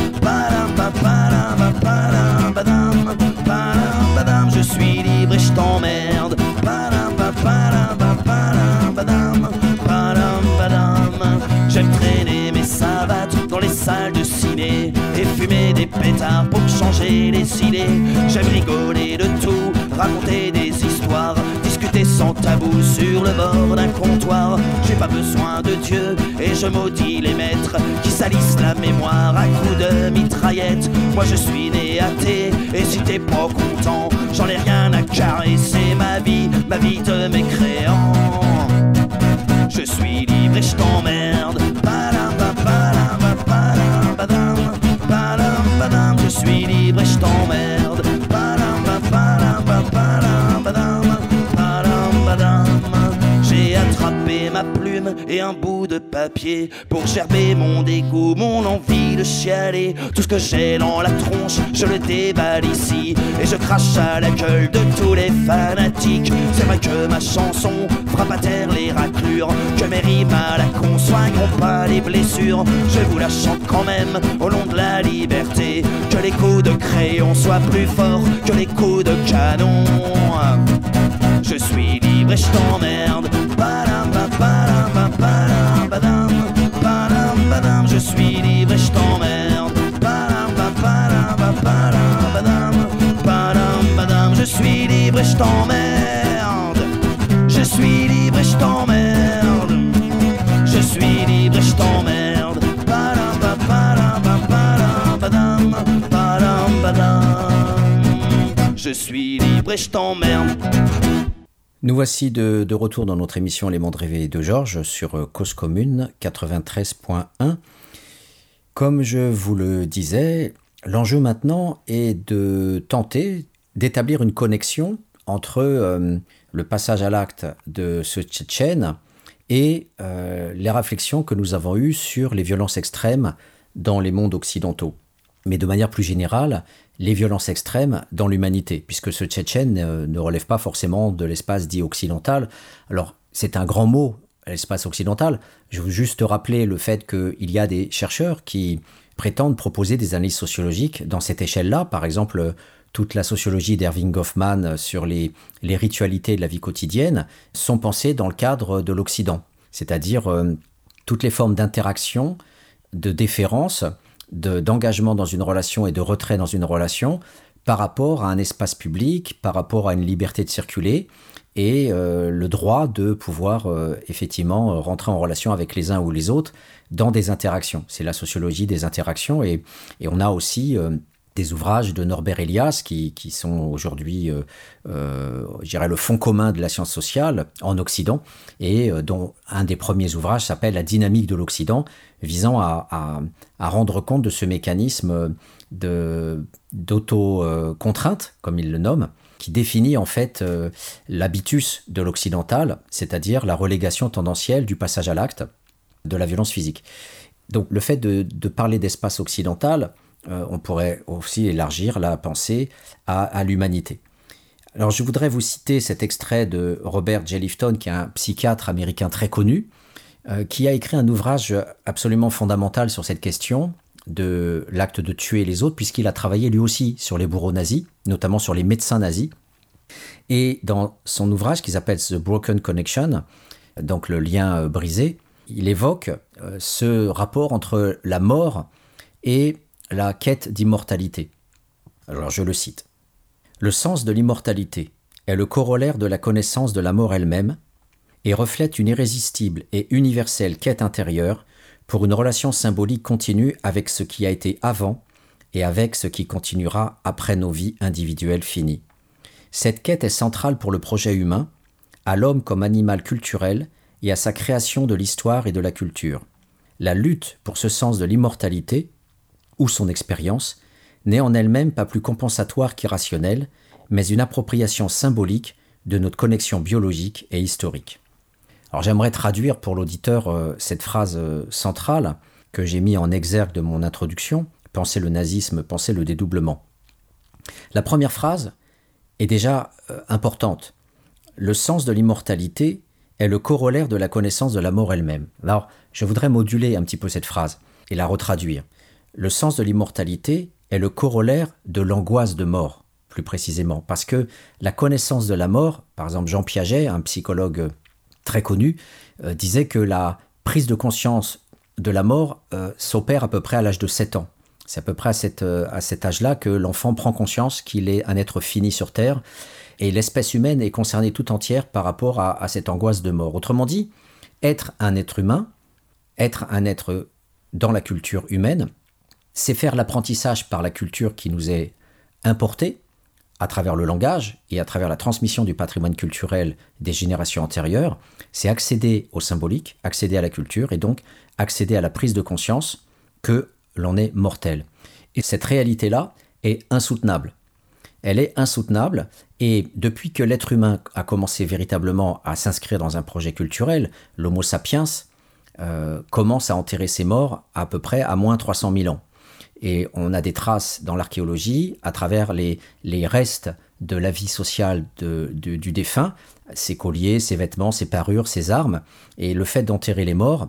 Je suis libre et je t'emmerde. J'aime traîner mes savates dans les salles de ciné Allumer des pétards pour changer les idées. J'aime rigoler de tout, raconter des histoires, discuter sans tabou sur le bord d'un comptoir. J'ai pas besoin de Dieu et je maudis les maîtres qui salissent la mémoire à coups de mitraillette. Moi je suis né athée et si t'es pas content, j'en ai rien à carrer. C'est ma vie, ma vie de mécréant. Je suis libre et je t'emmerde. Je suis libre et je t'emmerde. Ma plume et un bout de papier pour gerber mon dégoût, mon envie de chialer. Tout ce que j'ai dans la tronche, je le déballe ici et je crache à la gueule de tous les fanatiques. C'est vrai que ma chanson frappe à terre les raclures, que mes rimes à la con soigneront pas les blessures. Je vous la chante quand même au nom de la liberté, que les coups de crayon soient plus forts que les coups de canon. Je suis et je t'emmerde. Badam, ba, badam, ba, badam, badam, badam, badam. Je suis libre et je t'emmerde. Badam, ba, badam, ba, badam, badam, badam, badam. Je suis libre et je t'emmerde. Je suis libre et je t'emmerde. Je suis libre et je t'emmerde. Badam, ba, badam, ba, badam, badam, badam, badam. Je suis libre et je t'emmerde. Nous voici de, retour dans notre émission Les Mondes Rêvés de Georges sur euh, Cause Commune 93.1. Comme je vous le disais, l'enjeu maintenant est de tenter d'établir une connexion entre euh, le passage à l'acte de ce Tchétchène et euh, les réflexions que nous avons eues sur les violences extrêmes dans les mondes occidentaux. Mais de manière plus générale, les violences extrêmes dans l'humanité, puisque ce Tchétchène euh, ne relève pas forcément de l'espace dit occidental. Alors, c'est un grand mot, l'espace occidental. Je veux juste rappeler le fait qu'il y a des chercheurs qui prétendent proposer des analyses sociologiques dans cette échelle-là. Par exemple, toute la sociologie d'Erving Goffman sur les, les ritualités de la vie quotidienne sont pensées dans le cadre de l'Occident, c'est-à-dire euh, toutes les formes d'interaction, de déférence, de- d'engagement dans une relation et de retrait dans une relation par rapport à un espace public, par rapport à une liberté de circuler et euh, le droit de pouvoir euh, effectivement euh, rentrer en relation avec les uns ou les autres dans des interactions. C'est la sociologie des interactions et, et on a aussi des ouvrages de Norbert Elias qui, qui sont aujourd'hui, euh, euh, je le fond commun de la science sociale en Occident et euh, dont un des premiers ouvrages s'appelle La dynamique de l'Occident, visant à, à- rendre compte de ce mécanisme d'auto-contrainte, comme il le nomme, qui définit en fait euh, l'habitus de l'occidental, c'est-à-dire la relégation tendancielle du passage à l'acte de la violence physique. Donc le fait de parler d'espace occidental, euh, on pourrait aussi élargir la pensée à, l'humanité. Alors je voudrais vous citer cet extrait de Robert Jellifton, qui est un psychiatre américain très connu, euh, qui a écrit un ouvrage absolument fondamental sur cette question de l'acte de tuer les autres, puisqu'il a travaillé lui aussi sur les bourreaux nazis, notamment sur les médecins nazis. Et dans son ouvrage qui s'appelle The Broken Connection, donc le lien euh, brisé, il évoque ce rapport entre la mort et la quête d'immortalité. Alors je le cite. Le sens de l'immortalité est le corollaire de la connaissance de la mort elle-même et reflète une irrésistible et universelle quête intérieure pour une relation symbolique continue avec ce qui a été avant et avec ce qui continuera après nos vies individuelles finies. Cette quête est centrale pour le projet humain, à l'homme comme animal culturel et à sa création de l'histoire et de la culture. La lutte pour ce sens de l'immortalité, ou son expérience, n'est en elle-même pas plus compensatoire qu'irrationnelle, mais une appropriation symbolique de notre connexion biologique et historique. Alors j'aimerais traduire pour l'auditeur euh, cette phrase euh, centrale que j'ai mis en exergue de mon introduction, penser le nazisme, penser le dédoublement. La première phrase est déjà euh, importante. Le sens de l'immortalité est le corollaire de la connaissance de la mort elle-même. Alors, je voudrais moduler un petit peu cette phrase et la retraduire. Le sens de l'immortalité est le corollaire de l'angoisse de mort, plus précisément, parce que la connaissance de la mort, par exemple Jean Piaget, un psychologue euh, très connu, euh, disait que la prise de conscience de la mort euh, s'opère à peu près à l'âge de 7 ans. C'est à peu près à, cet âge-là que l'enfant prend conscience qu'il est un être fini sur Terre et l'espèce humaine est concernée tout entière par rapport à cette angoisse de mort. Autrement dit, être un être humain, être un être dans la culture humaine, c'est faire l'apprentissage par la culture qui nous est importée à travers le langage et à travers la transmission du patrimoine culturel des générations antérieures, c'est accéder au symbolique, accéder à la culture et donc accéder à la prise de conscience que l'on est mortel. Et cette réalité-là est insoutenable. Elle est insoutenable et depuis que l'être humain a commencé véritablement à s'inscrire dans un projet culturel, l'Homo sapiens euh, commence à enterrer ses morts à peu près à moins 300 000 ans. Et on a des traces dans l'archéologie à travers les, restes de la vie sociale du défunt, ses colliers, ses vêtements, ses parures, ses armes. Et le fait d'enterrer les morts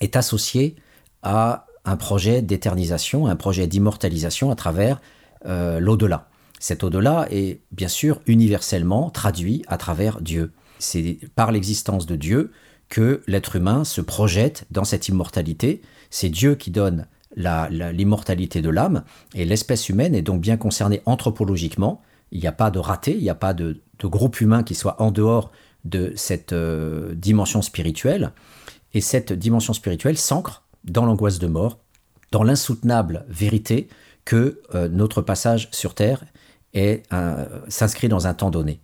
est associé à un projet d'éternisation, un projet d'immortalisation à travers euh, l'au-delà. Cet au-delà est bien sûr universellement traduit à travers Dieu. C'est par l'existence de Dieu que l'être humain se projette dans cette immortalité. C'est Dieu qui donne l'immortalité de l'âme, et l'espèce humaine est donc bien concernée anthropologiquement. Il n'y a pas de raté, il n'y a pas de, groupe humain qui soit en dehors de cette euh, dimension spirituelle. Et cette dimension spirituelle s'ancre dans l'angoisse de mort, dans l'insoutenable vérité que euh, notre passage sur Terre s'inscrit dans un temps donné.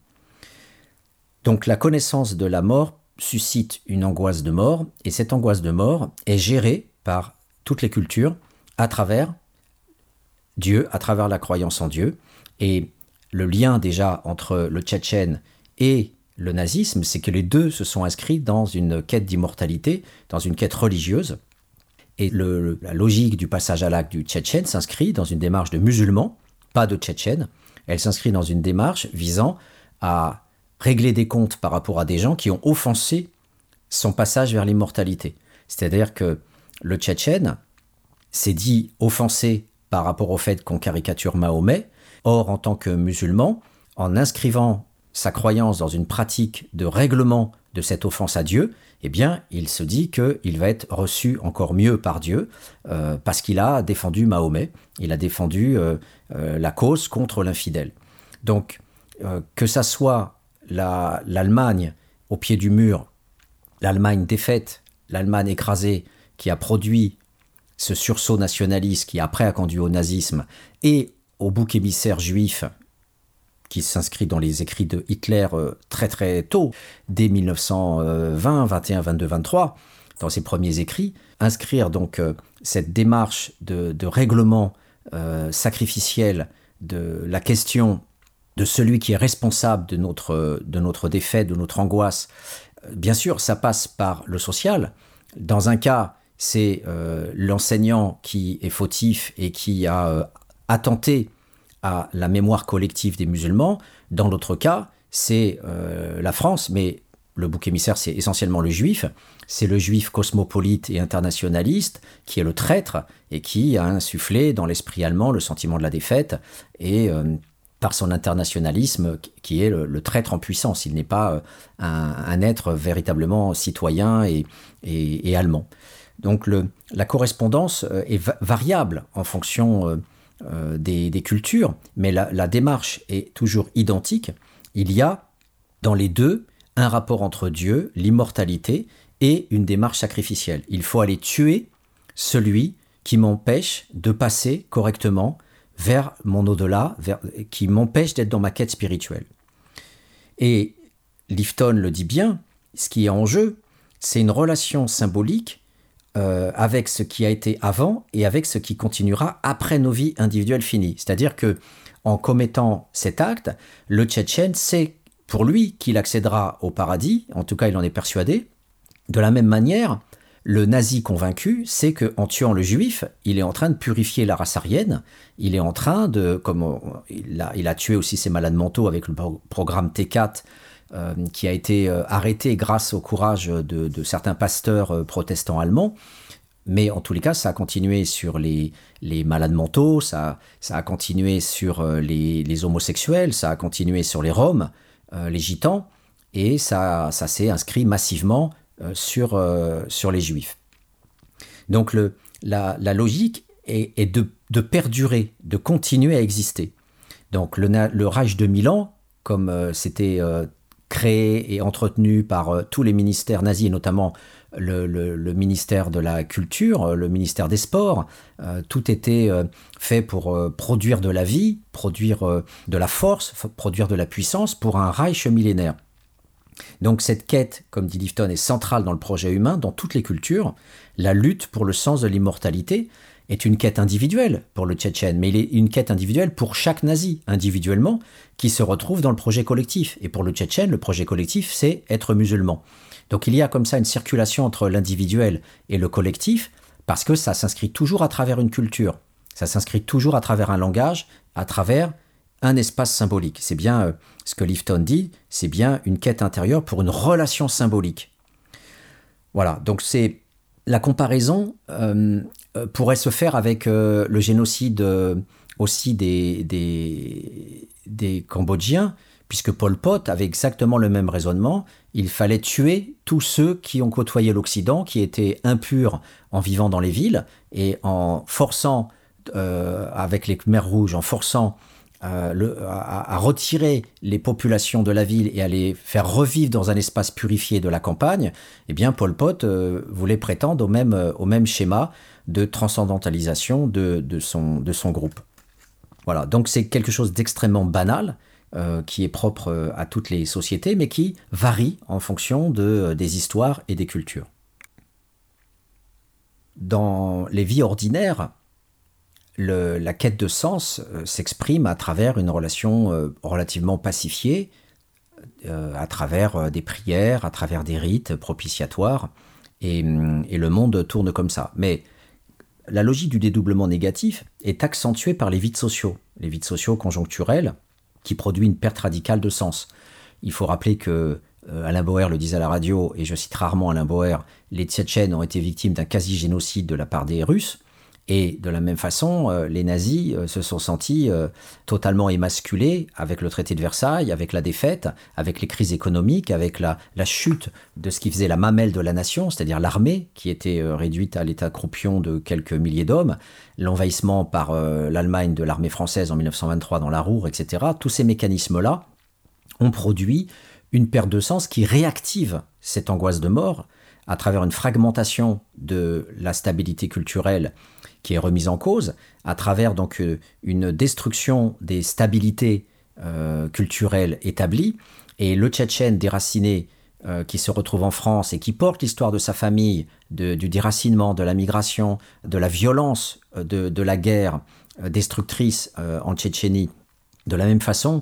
Donc la connaissance de la mort suscite une angoisse de mort, et cette angoisse de mort est gérée par toutes les cultures à travers Dieu, à travers la croyance en Dieu. Et le lien déjà entre le tchétchène et le nazisme, c'est que les deux se sont inscrits dans une quête d'immortalité, dans une quête religieuse. Et le, la logique du passage à l'acte du tchétchène s'inscrit dans une démarche de musulman, pas de tchétchène. Elle s'inscrit dans une démarche visant à régler des comptes par rapport à des gens qui ont offensé son passage vers l'immortalité. C'est-à-dire que le Tchétchène s'est dit offensé par rapport au fait qu'on caricature Mahomet. Or, en tant que musulman, en inscrivant sa croyance dans une pratique de règlement de cette offense à Dieu, eh bien, il se dit qu'il va être reçu encore mieux par Dieu euh, parce qu'il a défendu Mahomet, il a défendu euh, euh, la cause contre l'infidèle. Donc, que ça soit l'Allemagne au pied du mur, l'Allemagne défaite, l'Allemagne écrasée, qui a produit ce sursaut nationaliste qui après a conduit au nazisme, et au bouc émissaire juif qui s'inscrit dans les écrits de Hitler euh, très très tôt, dès 1920, 21, 22, 23, dans ses premiers écrits, inscrire donc euh, cette démarche de, règlement euh, sacrificiel de la question de celui qui est responsable de notre, de notre défaite, de notre angoisse, bien sûr, ça passe par le social. Dans un cas, c'est euh, l'enseignant qui est fautif et qui a euh, attenté à la mémoire collective des musulmans. Dans l'autre cas, c'est euh, la France, mais le bouc émissaire, c'est essentiellement le juif. C'est le juif cosmopolite et internationaliste qui est le traître et qui a insufflé dans l'esprit allemand le sentiment de la défaite et par son internationalisme qui est le, traître en puissance. Il n'est pas un, être véritablement citoyen et allemand. Donc la correspondance euh, est va variable en fonction euh, euh, des, des, cultures, mais la, la, démarche est toujours identique. Il y a dans les deux un rapport entre Dieu, l'immortalité, et une démarche sacrificielle. Il faut aller tuer celui qui m'empêche de passer correctement vers mon au-delà, qui m'empêche d'être dans ma quête spirituelle. Et Lifton le dit bien, ce qui est en jeu, c'est une relation symbolique euh, avec ce qui a été avant et avec ce qui continuera après nos vies individuelles finies. C'est-à-dire que en commettant cet acte, le Tchétchène sait pour lui qu'il accédera au paradis, en tout cas il en est persuadé. De la même manière, le nazi convaincu sait que en tuant le juif, il est en train de purifier la race aryenne, il est en train de, comme il, a, il, a, tué aussi ses malades mentaux avec le programme T4, euh, qui a été euh, arrêté grâce au courage de, certains pasteurs euh, protestants allemands. Mais en tous les cas, ça a continué sur les, malades mentaux, ça, a continué sur les, homosexuels, ça a continué sur les Roms, les Gitans, et ça, s'est inscrit massivement sur, sur les Juifs. Donc la, logique est, de perdurer, de continuer à exister. Donc le, le Reich de Milan, comme c'était créé et entretenu par euh, tous les ministères nazis, et notamment le, ministère de la Culture, le ministère des Sports, tout était fait pour produire de la vie, produire de la force, produire de la puissance pour un Reich millénaire. Donc cette quête, comme dit Lifton, est centrale dans le projet humain, dans toutes les cultures. La lutte pour le sens de l'immortalité, est une quête individuelle pour le Tchétchène, mais il est une quête individuelle pour chaque nazi, individuellement, qui se retrouve dans le projet collectif. Et pour le Tchétchène, le projet collectif, c'est être musulman. Donc il y a comme ça une circulation entre l'individuel et le collectif, parce que ça s'inscrit toujours à travers une culture, ça s'inscrit toujours à travers un langage, à travers un espace symbolique. C'est bien euh, ce que Lifton dit, c'est bien une quête intérieure pour une relation symbolique. Voilà, donc c'est la comparaison euh, euh, pourrait se faire avec euh, le génocide aussi des, Cambodgiens, puisque Pol Pot avait exactement le même raisonnement. Il fallait tuer tous ceux qui ont côtoyé l'Occident, qui étaient impurs en vivant dans les villes, et en forçant, avec les Khmers rouges, en forçant à, retirer les populations de la ville et à les faire revivre dans un espace purifié de la campagne, eh bien Pol Pot euh, voulait prétendre au même, au même schéma de transcendantalisation de, de, son, de son groupe. Voilà, donc c'est quelque chose d'extrêmement banal, euh, qui est propre euh, à toutes les sociétés, mais qui varie en fonction de, des histoires et des cultures. Dans les vies ordinaires, la quête de sens euh, s'exprime à travers une relation euh, relativement pacifiée, euh, à travers des prières, à travers des rites propitiatoires, et, et, le monde tourne comme ça. Mais la logique du dédoublement négatif est accentuée par les vides sociaux, les vides sociaux conjoncturels, qui produisent une perte radicale de sens. Il faut rappeler que Alain Boer le disait à la radio, et je cite rarement Alain Boer, les Tchétchènes ont été victimes d'un quasi-génocide de la part des Russes. Et de la même façon, euh, les nazis euh, se sont sentis euh, totalement émasculés avec le traité de Versailles, avec la défaite, avec les crises économiques, avec la, chute de ce qui faisait la mamelle de la nation, c'est-à-dire l'armée, qui était réduite à l'état croupion de quelques milliers d'hommes, l'envahissement par l'Allemagne de l'armée française en 1923 dans la Roure, etc. Tous ces mécanismes-là ont produit une perte de sens qui réactive cette angoisse de mort à travers une fragmentation de la stabilité culturelle qui est remise en cause à travers euh, une destruction des stabilités euh, culturelles établies. Et le Tchétchène déraciné euh, qui se retrouve en France et qui porte l'histoire de sa famille, du déracinement, de la migration, de la violence de la guerre destructrice en Tchétchénie, de la même façon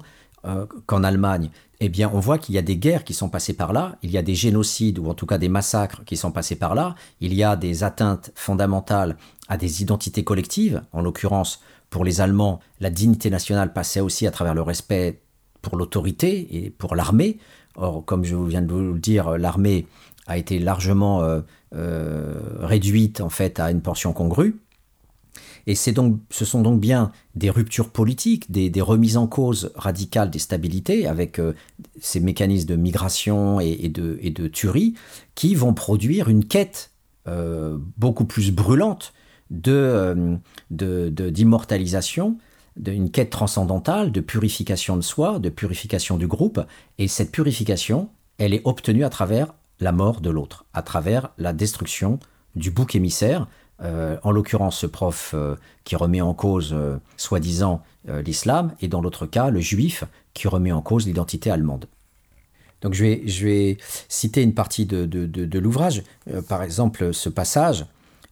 qu'en Allemagne, eh bien, on voit qu'il y a des guerres qui sont passées par là, il y a des génocides ou en tout cas des massacres qui sont passés par là, il y a des atteintes fondamentales à des identités collectives. En l'occurrence, pour les Allemands, la dignité nationale passait aussi à travers le respect pour l'autorité et pour l'armée. Or, comme je viens de vous le dire, l'armée a été largement euh, euh, réduite en fait à une portion congrue. Et donc, ce sont donc bien des ruptures politiques, des, remises en cause radicales des stabilités, avec euh, ces mécanismes de migration et, de, de, tuerie, qui vont produire une quête beaucoup plus brûlante euh, de, d'immortalisation, d'une quête transcendantale, de purification de soi, de purification du groupe. Et cette purification, elle est obtenue à travers la mort de l'autre, à travers la destruction du bouc émissaire, euh, en l'occurrence ce prof euh, qui remet en cause soi-disant l'islam, et dans l'autre cas le juif qui remet en cause l'identité allemande. Donc je vais, citer une partie de, l'ouvrage, par exemple ce passage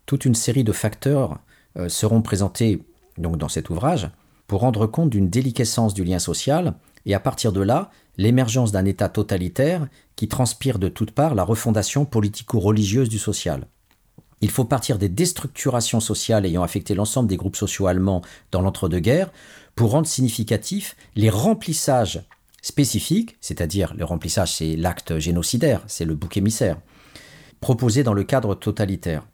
toute une série de facteurs euh, seront présentés dans cet ouvrage pour rendre compte d'une déliquescence du lien social et à partir de là, l'émergence d'un État totalitaire qui transpire de toutes parts la refondation politico-religieuse du social. Il faut partir des déstructurations sociales ayant affecté l'ensemble des groupes sociaux allemands dans l'entre-deux-guerres pour rendre significatifs les remplissages spécifiques, c'est-à-dire le remplissage c'est l'acte génocidaire, c'est le bouc émissaire, proposé dans le cadre totalitaire.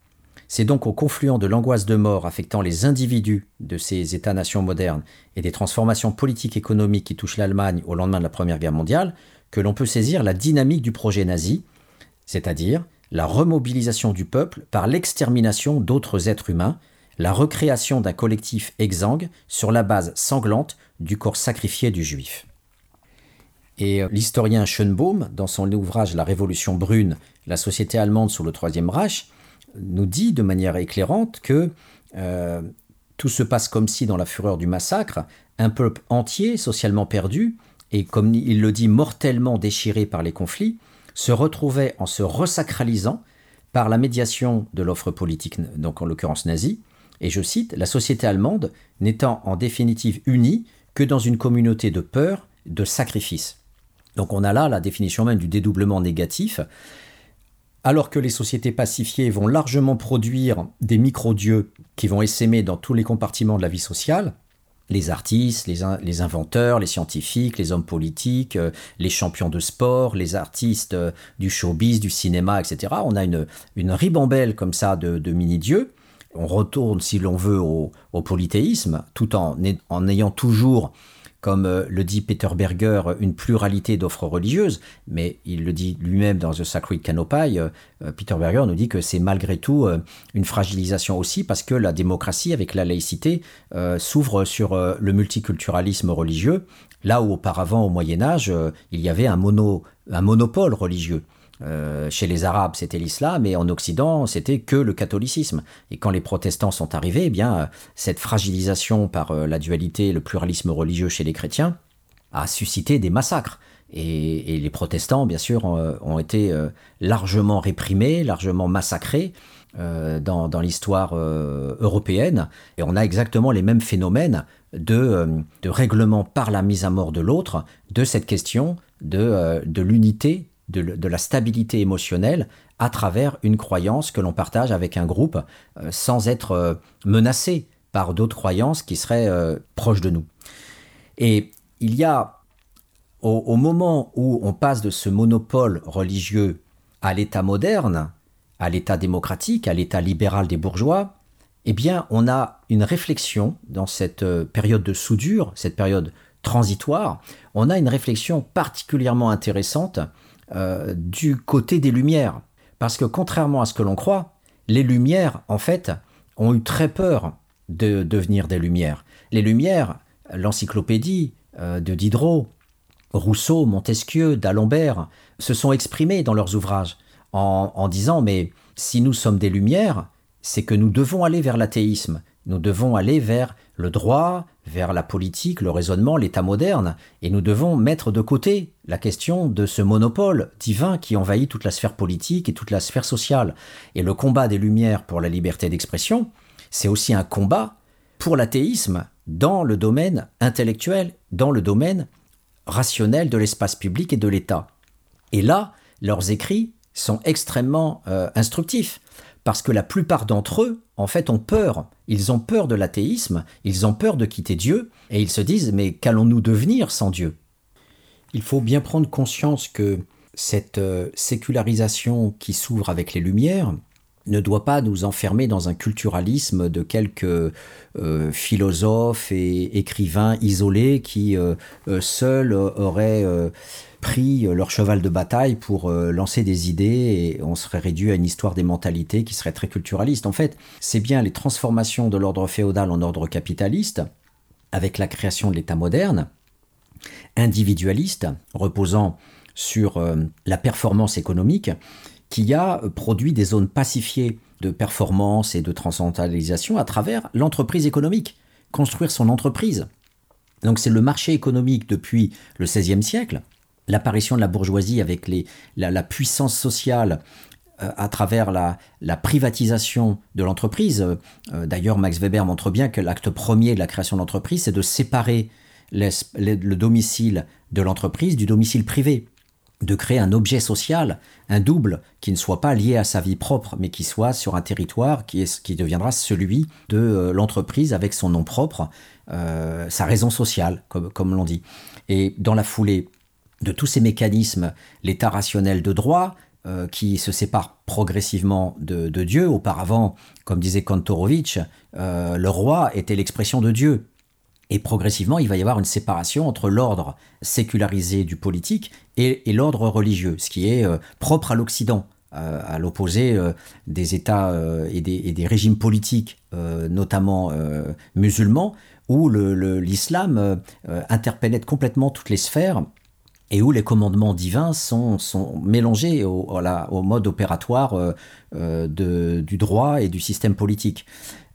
C'est donc au confluent de l'angoisse de mort affectant les individus de ces États-nations modernes et des transformations politiques économiques qui touchent l'Allemagne au lendemain de la Première Guerre mondiale que l'on peut saisir la dynamique du projet nazi, c'est-à-dire la remobilisation du peuple par l'extermination d'autres êtres humains la recréation d'un collectif exsangue sur la base sanglante du corps sacrifié du juif. Et euh, l'historien Schönbaum, dans son ouvrage La Révolution brune, la société allemande sous le Troisième Reich, nous dit de manière éclairante que euh, tout se passe comme si, dans la fureur du massacre, un peuple entier, socialement perdu, et comme il le dit, mortellement déchiré par les conflits, se retrouvait en se resacralisant par la médiation de l'offre politique, donc en l'occurrence nazie, et je cite, la société allemande n'étant en définitive unie que dans une communauté de peur, de sacrifice. Donc on a là la définition même du dédoublement négatif. Alors que les sociétés pacifiées vont largement produire des micro-dieux qui vont essaimer dans tous les compartiments de la vie sociale, les artistes, les, inventeurs, les scientifiques, les hommes politiques, euh, les champions de sport, les artistes euh, du showbiz, du cinéma, etc. On a une, ribambelle comme ça de, mini-dieux. On retourne, si l'on veut, au, polythéisme, tout en, en ayant toujours comme euh, le dit Peter Berger, une pluralité d'offres religieuses, mais il le dit lui-même dans The Sacred Canopy, euh, euh, Peter Berger nous dit que c'est malgré tout une fragilisation aussi parce que la démocratie avec la laïcité s'ouvre sur le multiculturalisme religieux, là où auparavant au Moyen Âge, il y avait un, un monopole religieux. Euh, chez les Arabes, c'était l'islam, et en Occident, c'était que le catholicisme. Et quand les protestants sont arrivés, eh bien, euh, cette fragilisation par euh, la dualité, le pluralisme religieux chez les chrétiens, a suscité des massacres. Et, les protestants, bien sûr, ont, été largement réprimés, largement massacrés dans, l'histoire européenne. Et on a exactement les mêmes phénomènes de, règlement par la mise à mort de l'autre de cette question de l'unité de, la stabilité émotionnelle à travers une croyance que l'on partage avec un groupe euh, sans être euh, menacé par d'autres croyances qui seraient euh, proches de nous. Et il y a, au, moment où on passe de ce monopole religieux à l'État moderne, à l'État démocratique, à l'État libéral des bourgeois, eh bien, on a une réflexion dans cette période de soudure, cette période transitoire, on a une réflexion particulièrement intéressante euh, du côté des Lumières. Parce que contrairement à ce que l'on croit, les Lumières, en fait, ont eu très peur de devenir des Lumières. Les Lumières, l'encyclopédie euh, de Diderot, Rousseau, Montesquieu, d'Alembert, se sont exprimés dans leurs ouvrages en, en disant mais si nous sommes des Lumières, c'est que nous devons aller vers l'athéisme, nous devons aller vers le droit, vers la politique, le raisonnement, l'état moderne, et nous devons mettre de côté la question de ce monopole divin qui envahit toute la sphère politique et toute la sphère sociale. Et le combat des Lumières pour la liberté d'expression, c'est aussi un combat pour l'athéisme dans le domaine intellectuel, dans le domaine rationnel de l'espace public et de l'État. Et là, leurs écrits sont extrêmement euh, instructifs parce que la plupart d'entre eux, en fait, ont peur. Ils ont peur de l'athéisme, ils ont peur de quitter Dieu, et ils se disent mais qu'allons-nous devenir sans Dieu? Il faut bien prendre conscience que cette euh, sécularisation qui s'ouvre avec les Lumières ne doit pas nous enfermer dans un culturalisme de quelques euh, philosophes et écrivains isolés qui euh, seuls auraient pris euh, leur cheval de bataille pour euh, lancer des idées et on serait réduit à une histoire des mentalités qui serait très culturaliste. En fait, c'est bien les transformations de l'ordre féodal en ordre capitaliste, avec la création de l'État moderne, individualiste, reposant sur euh, la performance économique, qui a produit des zones pacifiées de performance et de transcendantalisation à travers l'entreprise économique, construire son entreprise. Donc c'est le marché économique depuis le XVIe siècle, l'apparition de la bourgeoisie avec les, la, puissance sociale euh, à travers la, privatisation de l'entreprise. Euh, d'ailleurs, Max Weber montre bien que l'acte premier de la création de l'entreprise, c'est de séparer le domicile de l'entreprise du domicile privé, de créer un objet social, un double, qui ne soit pas lié à sa vie propre, mais qui soit sur un territoire qui, est, qui deviendra celui de euh, l'entreprise avec son nom propre, sa raison sociale, comme, comme l'on dit. Et dans la foulée, de tous ces mécanismes, l'état rationnel de droit, euh, qui se sépare progressivement de, Dieu. Auparavant, comme disait Kantorowicz, euh, le roi était l'expression de Dieu. Et progressivement, il va y avoir une séparation entre l'ordre sécularisé du politique et, l'ordre religieux, ce qui est euh, propre à l'Occident. à l'opposé des États et des, régimes politiques, notamment musulmans, où l'islam interpénètre complètement toutes les sphères et où les commandements divins sont, mélangés au, mode opératoire euh, euh, du droit et du système politique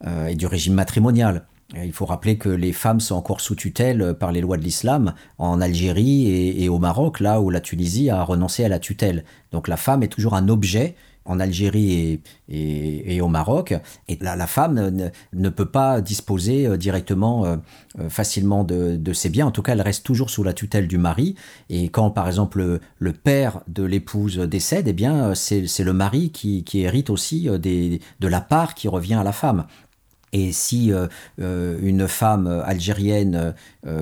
euh, et du régime matrimonial. Il faut rappeler que les femmes sont encore sous tutelle par les lois de l'islam en Algérie et, au Maroc, là où la Tunisie a renoncé à la tutelle. Donc la femme est toujours un objet en Algérie et, au Maroc. Et la, la femme ne, peut pas disposer euh, directement euh, euh, facilement de, ses biens. En tout cas, elle reste toujours sous la tutelle du mari. Et quand, par exemple, le, père de l'épouse décède, eh bien, c'est le mari qui, hérite aussi de la part qui revient à la femme. Et si une femme algérienne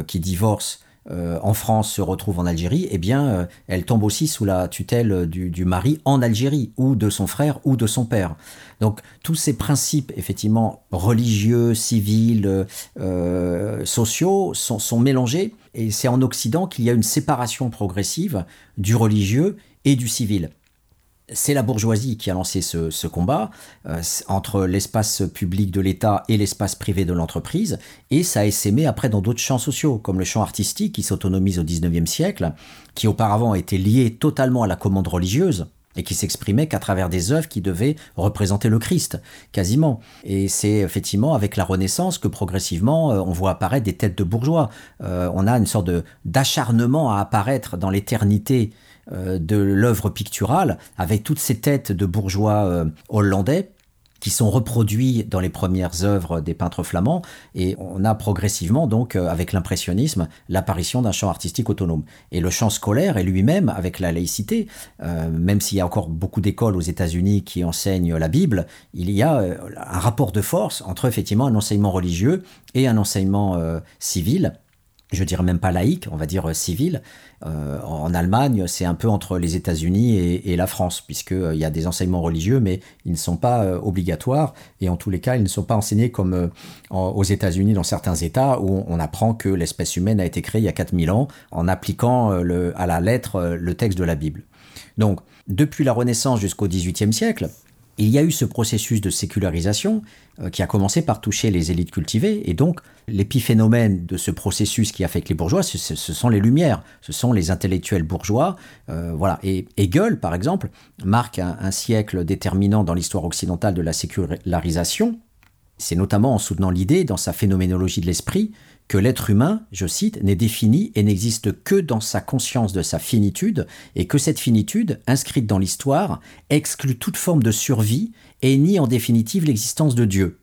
qui divorce euh, en France se retrouve en Algérie, eh bien, euh, elle tombe aussi sous la tutelle du, mari en Algérie, ou de son frère, ou de son père. Donc, tous ces principes, effectivement, religieux, civils, euh, sociaux, sont, sont mélangés, et c'est en Occident qu'il y a une séparation progressive du religieux et du civil c'est la bourgeoisie qui a lancé ce, combat euh, entre l'espace public de l'État et l'espace privé de l'entreprise, et ça a essaimé après dans d'autres champs sociaux, comme le champ artistique qui s'autonomise au XIXe siècle, qui auparavant était lié totalement à la commande religieuse, et qui s'exprimait qu'à travers des œuvres qui devaient représenter le Christ, quasiment. Et c'est effectivement avec la Renaissance que progressivement euh, on voit apparaître des têtes de bourgeois. Euh, on a une sorte d'acharnement à apparaître dans l'éternité de l'œuvre picturale, avec toutes ces têtes de bourgeois euh, hollandais qui sont reproduits dans les premières œuvres des peintres flamands, et on a progressivement donc euh, avec l'impressionnisme l'apparition d'un champ artistique autonome. Et le champ scolaire est lui-même avec la laïcité, même s'il y a encore beaucoup d'écoles aux États-Unis qui enseignent la Bible, il y a un rapport de force entre effectivement un enseignement religieux et un enseignement civil je dirais même pas laïque, on va dire civil, euh, en Allemagne, c'est un peu entre les États-Unis et, la France, puisqu'il euh, y a des enseignements religieux, mais ils ne sont pas euh, obligatoires, et en tous les cas, ils ne sont pas enseignés comme aux États-Unis, dans certains États, où on, apprend que l'espèce humaine a été créée il y a 4000 ans, en appliquant à la lettre le texte de la Bible. Donc, depuis la Renaissance jusqu'au XVIIIe siècle, il y a eu ce processus de sécularisation euh, qui a commencé par toucher les élites cultivées, et donc l'épiphénomène de ce processus qui affecte les bourgeois, ce, sont les Lumières, ce sont les intellectuels bourgeois. Euh, voilà. Et Hegel, par exemple, marque un siècle déterminant dans l'histoire occidentale de la sécularisation. C'est notamment en soutenant l'idée, dans sa phénoménologie de l'esprit, que l'être humain, je cite, n'est défini et n'existe que dans sa conscience de sa finitude, et que cette finitude, inscrite dans l'histoire, exclut toute forme de survie et nie en définitive l'existence de Dieu.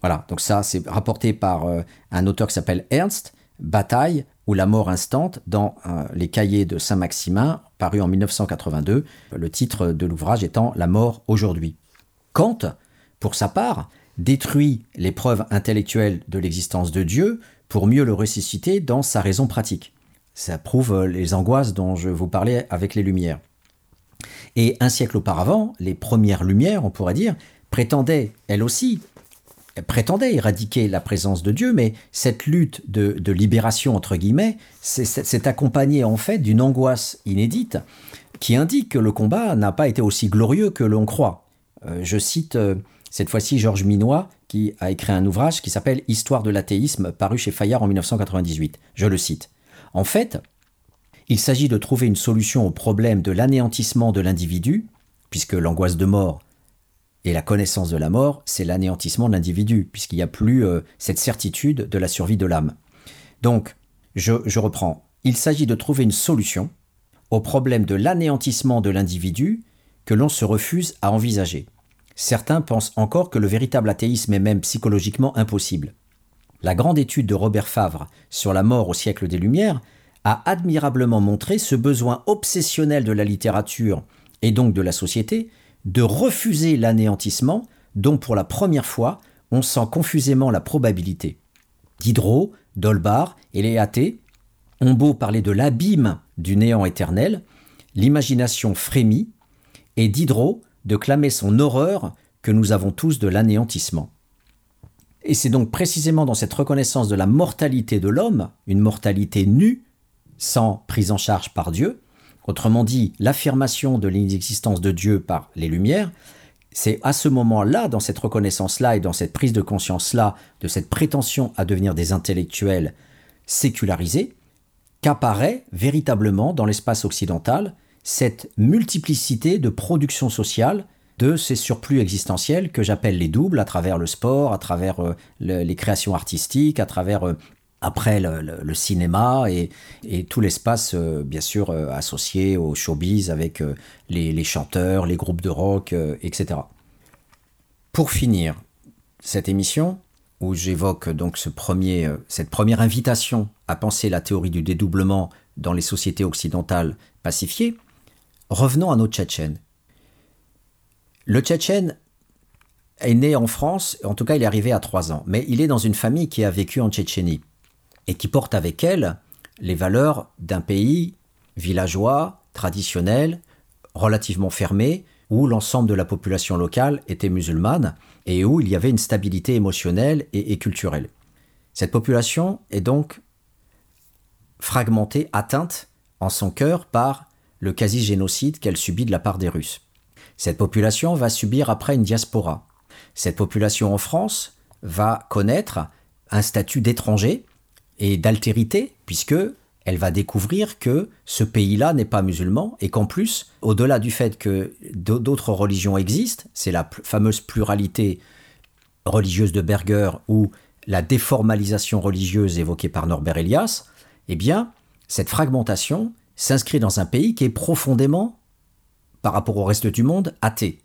Voilà, donc ça c'est rapporté par euh, un auteur qui s'appelle Ernst, Bataille ou la mort instante dans euh, les cahiers de Saint-Maximin, paru en 1982, le titre de l'ouvrage étant La mort aujourd'hui. Kant, pour sa part, détruit les preuves intellectuelles de l'existence de Dieu pour mieux le ressusciter dans sa raison pratique. Ça prouve euh, les angoisses dont je vous parlais avec les Lumières. Et un siècle auparavant, les premières Lumières, on pourrait dire, prétendaient, elles aussi, prétendaient éradiquer la présence de Dieu, mais cette lutte de, libération, entre guillemets, s'est accompagnée en fait d'une angoisse inédite qui indique que le combat n'a pas été aussi glorieux que l'on croit. Euh, je cite euh, cette fois-ci, Georges Minois, qui a écrit un ouvrage qui s'appelle Histoire de l'athéisme, paru chez Fayard en 1998. Je le cite. En fait, il s'agit de trouver une solution au problème de l'anéantissement de l'individu, puisque l'angoisse de mort et la connaissance de la mort, c'est l'anéantissement de l'individu, puisqu'il n'y a plus euh, cette certitude de la survie de l'âme. Donc, je reprends. Il s'agit de trouver une solution au problème de l'anéantissement de l'individu que l'on se refuse à envisager. Certains pensent encore que le véritable athéisme est même psychologiquement impossible. La grande étude de Robert Favre sur la mort au siècle des Lumières a admirablement montré ce besoin obsessionnel de la littérature et donc de la société de refuser l'anéantissement dont pour la première fois on sent confusément la probabilité. Diderot, Dolbar et les athées ont beau parler de l'abîme du néant éternel, l'imagination frémit, et Diderot de clamer son horreur que nous avons tous de l'anéantissement. Et c'est donc précisément dans cette reconnaissance de la mortalité de l'homme, une mortalité nue, sans prise en charge par Dieu, autrement dit l'affirmation de l'inexistence de Dieu par les Lumières, c'est à ce moment-là, dans cette reconnaissance-là et dans cette prise de conscience-là, de cette prétention à devenir des intellectuels sécularisés, qu'apparaît véritablement dans l'espace occidental cette multiplicité de production sociale de ces surplus existentiels que j'appelle les doubles à travers le sport, à travers euh, les créations artistiques, à travers euh, après le, cinéma et, tout l'espace euh, bien sûr associé au showbiz avec les, chanteurs, les groupes de rock, etc. Pour finir cette émission, où j'évoque donc ce premier, cette première invitation à penser la théorie du dédoublement dans les sociétés occidentales pacifiées, revenons à nos Tchétchènes. Le Tchétchène est né en France, en tout cas il est arrivé à 3 ans, mais il est dans une famille qui a vécu en Tchétchénie et qui porte avec elle les valeurs d'un pays villageois, traditionnel, relativement fermé, où l'ensemble de la population locale était musulmane et où il y avait une stabilité émotionnelle et, et culturelle. Cette population est donc fragmentée, atteinte en son cœur par le quasi-génocide qu'elle subit de la part des Russes. Cette population va subir après une diaspora. Cette population en France va connaître un statut d'étranger et d'altérité, puisque elle va découvrir que ce pays-là n'est pas musulman et qu'en plus, au-delà du fait que d'autres religions existent, c'est la fameuse pluralité religieuse de Berger ou la déformalisation religieuse évoquée par Norbert Elias, eh bien, cette fragmentation s'inscrit dans un pays qui est profondément par rapport au reste du monde athée,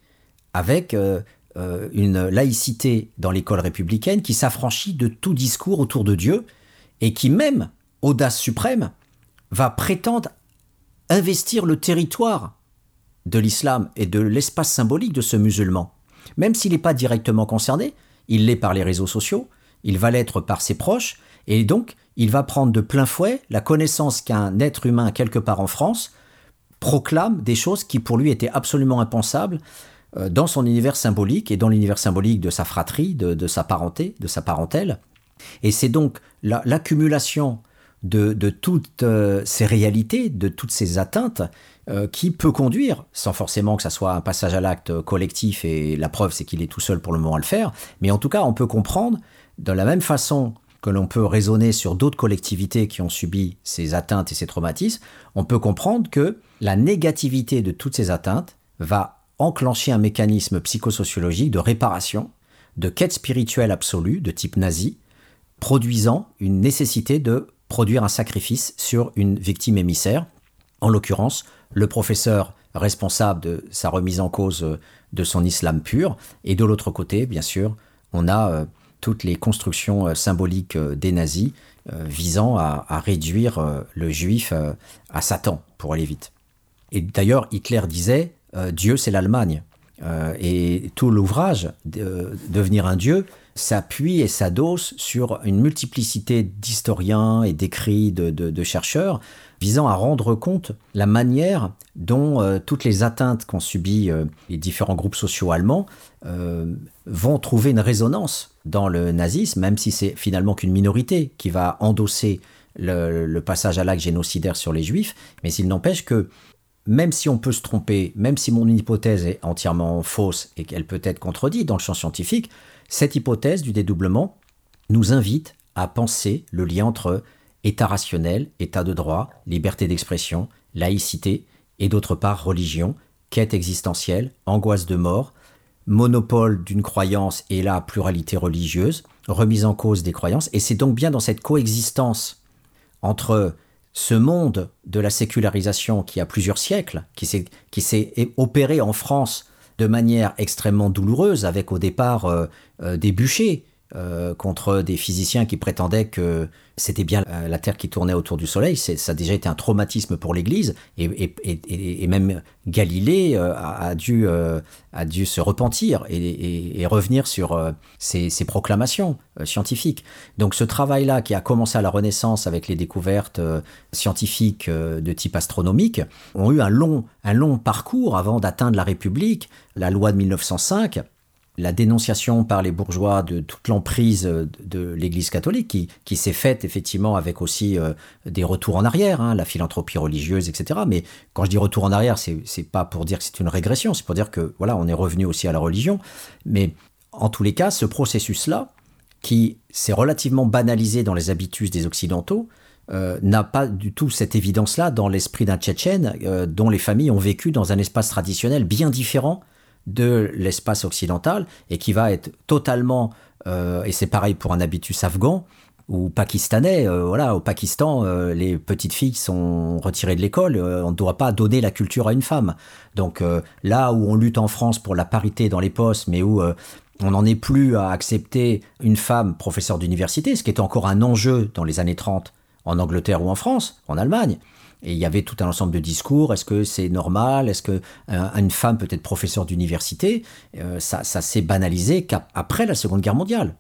avec euh, euh, une laïcité dans l'école républicaine qui s'affranchit de tout discours autour de Dieu et qui même, audace suprême, va prétendre investir le territoire de l'islam et de l'espace symbolique de ce musulman. Même s'il n'est pas directement concerné, il l'est par les réseaux sociaux, il va l'être par ses proches, et donc il va prendre de plein fouet la connaissance qu'un être humain quelque part en France proclame des choses qui pour lui étaient absolument impensables euh, dans son univers symbolique et dans l'univers symbolique de sa fratrie, de, sa parenté, de sa parentèle. Et c'est donc l'accumulation de, toutes euh, ces réalités, de toutes ces atteintes, euh, qui peut conduire, sans forcément que ça soit un passage à l'acte collectif, et la preuve c'est qu'il est tout seul pour le moment à le faire, mais en tout cas on peut comprendre, de la même façon que l'on peut raisonner sur d'autres collectivités qui ont subi ces atteintes et ces traumatismes, on peut comprendre que la négativité de toutes ces atteintes va enclencher un mécanisme psychosociologique de réparation, de quête spirituelle absolue de type nazi, produisant une nécessité de produire un sacrifice sur une victime émissaire, en l'occurrence le professeur responsable de sa remise en cause de son islam pur, et de l'autre côté, bien sûr, on a euh, toutes les constructions euh, symboliques euh, des nazis visant à, réduire le juif à Satan, pour aller vite. Et d'ailleurs, Hitler disait euh, Dieu, c'est l'Allemagne. Euh, et tout l'ouvrage, Devenir un Dieu, s'appuie et s'adosse sur une multiplicité d'historiens et d'écrits de, chercheurs visant à rendre compte la manière dont euh, toutes les atteintes qu'ont subies les différents groupes sociaux allemands vont trouver une résonance dans le nazisme, même si c'est finalement qu'une minorité qui va endosser le, passage à l'acte génocidaire sur les juifs, mais il n'empêche que même si on peut se tromper, même si mon hypothèse est entièrement fausse et qu'elle peut être contredite dans le champ scientifique, cette hypothèse du dédoublement nous invite à penser le lien entre état rationnel, état de droit, liberté d'expression, laïcité et d'autre part religion, quête existentielle, angoisse de mort, monopole d'une croyance et la pluralité religieuse, remise en cause des croyances, et c'est donc bien dans cette coexistence entre ce monde de la sécularisation qui a plusieurs siècles, qui s'est opéré en France de manière extrêmement douloureuse, avec au départ euh, euh, des bûchers euh, contre des physiciens qui prétendaient que c'était bien la Terre qui tournait autour du Soleil. Ça a déjà été un traumatisme pour l'Église, et, même Galilée a, dû, a dû se repentir et, revenir sur ses, proclamations scientifiques. Donc ce travail-là, qui a commencé à la Renaissance avec les découvertes scientifiques de type astronomique, ont eu un long, un long parcours avant d'atteindre la République, la loi de 1905 la dénonciation par les bourgeois de toute l'emprise de, l'Église catholique, qui, qui s'est faite effectivement avec aussi euh, des retours en arrière, hein, la philanthropie religieuse, etc. Mais quand je dis retour en arrière, c'est, c'est pas pour dire que c'est une régression, c'est pour dire que voilà, on est revenu aussi à la religion. Mais en tous les cas, ce processus-là, qui s'est relativement banalisé dans les habitudes des Occidentaux, euh, n'a pas du tout cette évidence-là dans l'esprit d'un Tchétchène euh, dont les familles ont vécu dans un espace traditionnel bien différent de l'espace occidental et qui va être totalement, euh, et c'est pareil pour un habitus afghan ou pakistanais, voilà, au Pakistan, les petites filles sont retirées de l'école, on ne doit pas donner la culture à une femme. Donc là où on lutte en France pour la parité dans les postes, mais où on n'en est plus à accepter une femme professeure d'université, ce qui est encore un enjeu dans les années 30 en Angleterre ou en France, en Allemagne. Et il y avait tout un ensemble de discours. Est-ce que c'est normal? Est-ce que euh, une femme peut être professeure d'université? Euh, Ça, s'est banalisé qu'après la Seconde Guerre mondiale.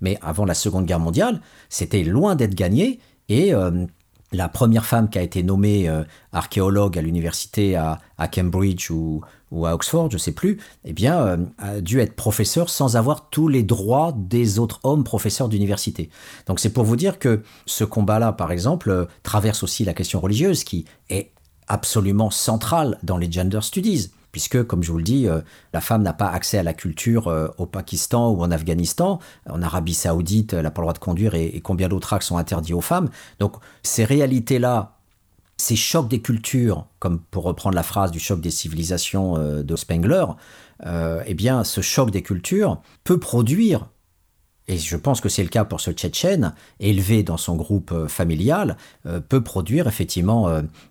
Mais avant la Seconde Guerre mondiale, c'était loin d'être gagné. Et euh, la première femme qui a été nommée archéologue à l'université à, Cambridge ou, ou à Oxford, je sais plus, eh bien, euh, a dû être professeur sans avoir tous les droits des autres hommes professeurs d'université. Donc c'est pour vous dire que ce combat-là, par exemple, euh, traverse aussi la question religieuse qui est absolument centrale dans les gender studies. Puisque, comme je vous le dis, euh, la femme n'a pas accès à la culture au Pakistan ou en Afghanistan. En Arabie Saoudite, elle n'a pas le droit de conduire et combien d'autres actes sont interdits aux femmes. Donc, ces réalités-là ces chocs des cultures, comme pour reprendre la phrase du choc des civilisations euh, de Spengler, euh, eh bien, ce choc des cultures peut produire, et je pense que c'est le cas pour ce Tchétchène, élevé dans son groupe euh, familial, peut produire effectivement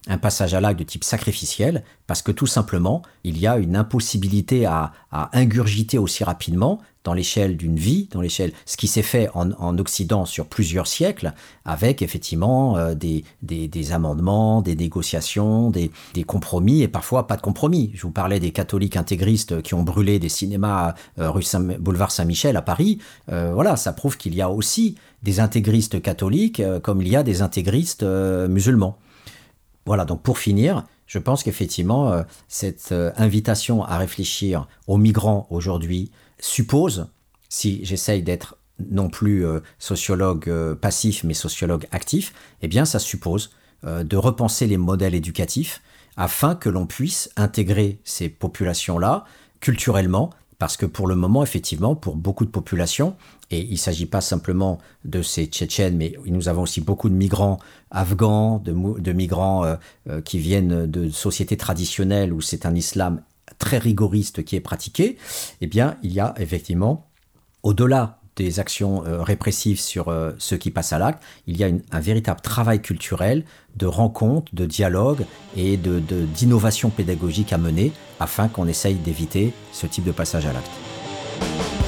un passage à l'acte de type sacrificiel, parce que tout simplement, il y a une impossibilité à ingurgiter aussi rapidement dans l'échelle d'une vie, dans l'échelle, ce qui s'est fait en, Occident sur plusieurs siècles, avec effectivement euh, des, amendements, des négociations, des, compromis, et parfois pas de compromis. Je vous parlais des catholiques intégristes qui ont brûlé des cinémas euh, rue boulevard Saint-Michel à Paris. Euh, voilà, ça prouve qu'il y a aussi des intégristes catholiques comme il y a des intégristes musulmans. Voilà, donc pour finir, je pense qu'effectivement, cette invitation à réfléchir aux migrants aujourd'hui, suppose, si j'essaye d'être non plus euh, sociologue euh, passif, mais sociologue actif, eh bien ça suppose euh, de repenser les modèles éducatifs afin que l'on puisse intégrer ces populations-là culturellement, parce que pour le moment, effectivement, pour beaucoup de populations, et il ne s'agit pas simplement de ces Tchétchènes, mais nous avons aussi beaucoup de migrants afghans, de, migrants qui viennent de sociétés traditionnelles où c'est un islam très rigoriste qui est pratiqué, eh bien, il y a effectivement, au-delà des actions euh, répressives sur euh, ceux qui passent à l'acte, il y a un véritable travail culturel de rencontre, de dialogue et d'innovation de, à mener afin qu'on essaye d'éviter ce type de passage à l'acte.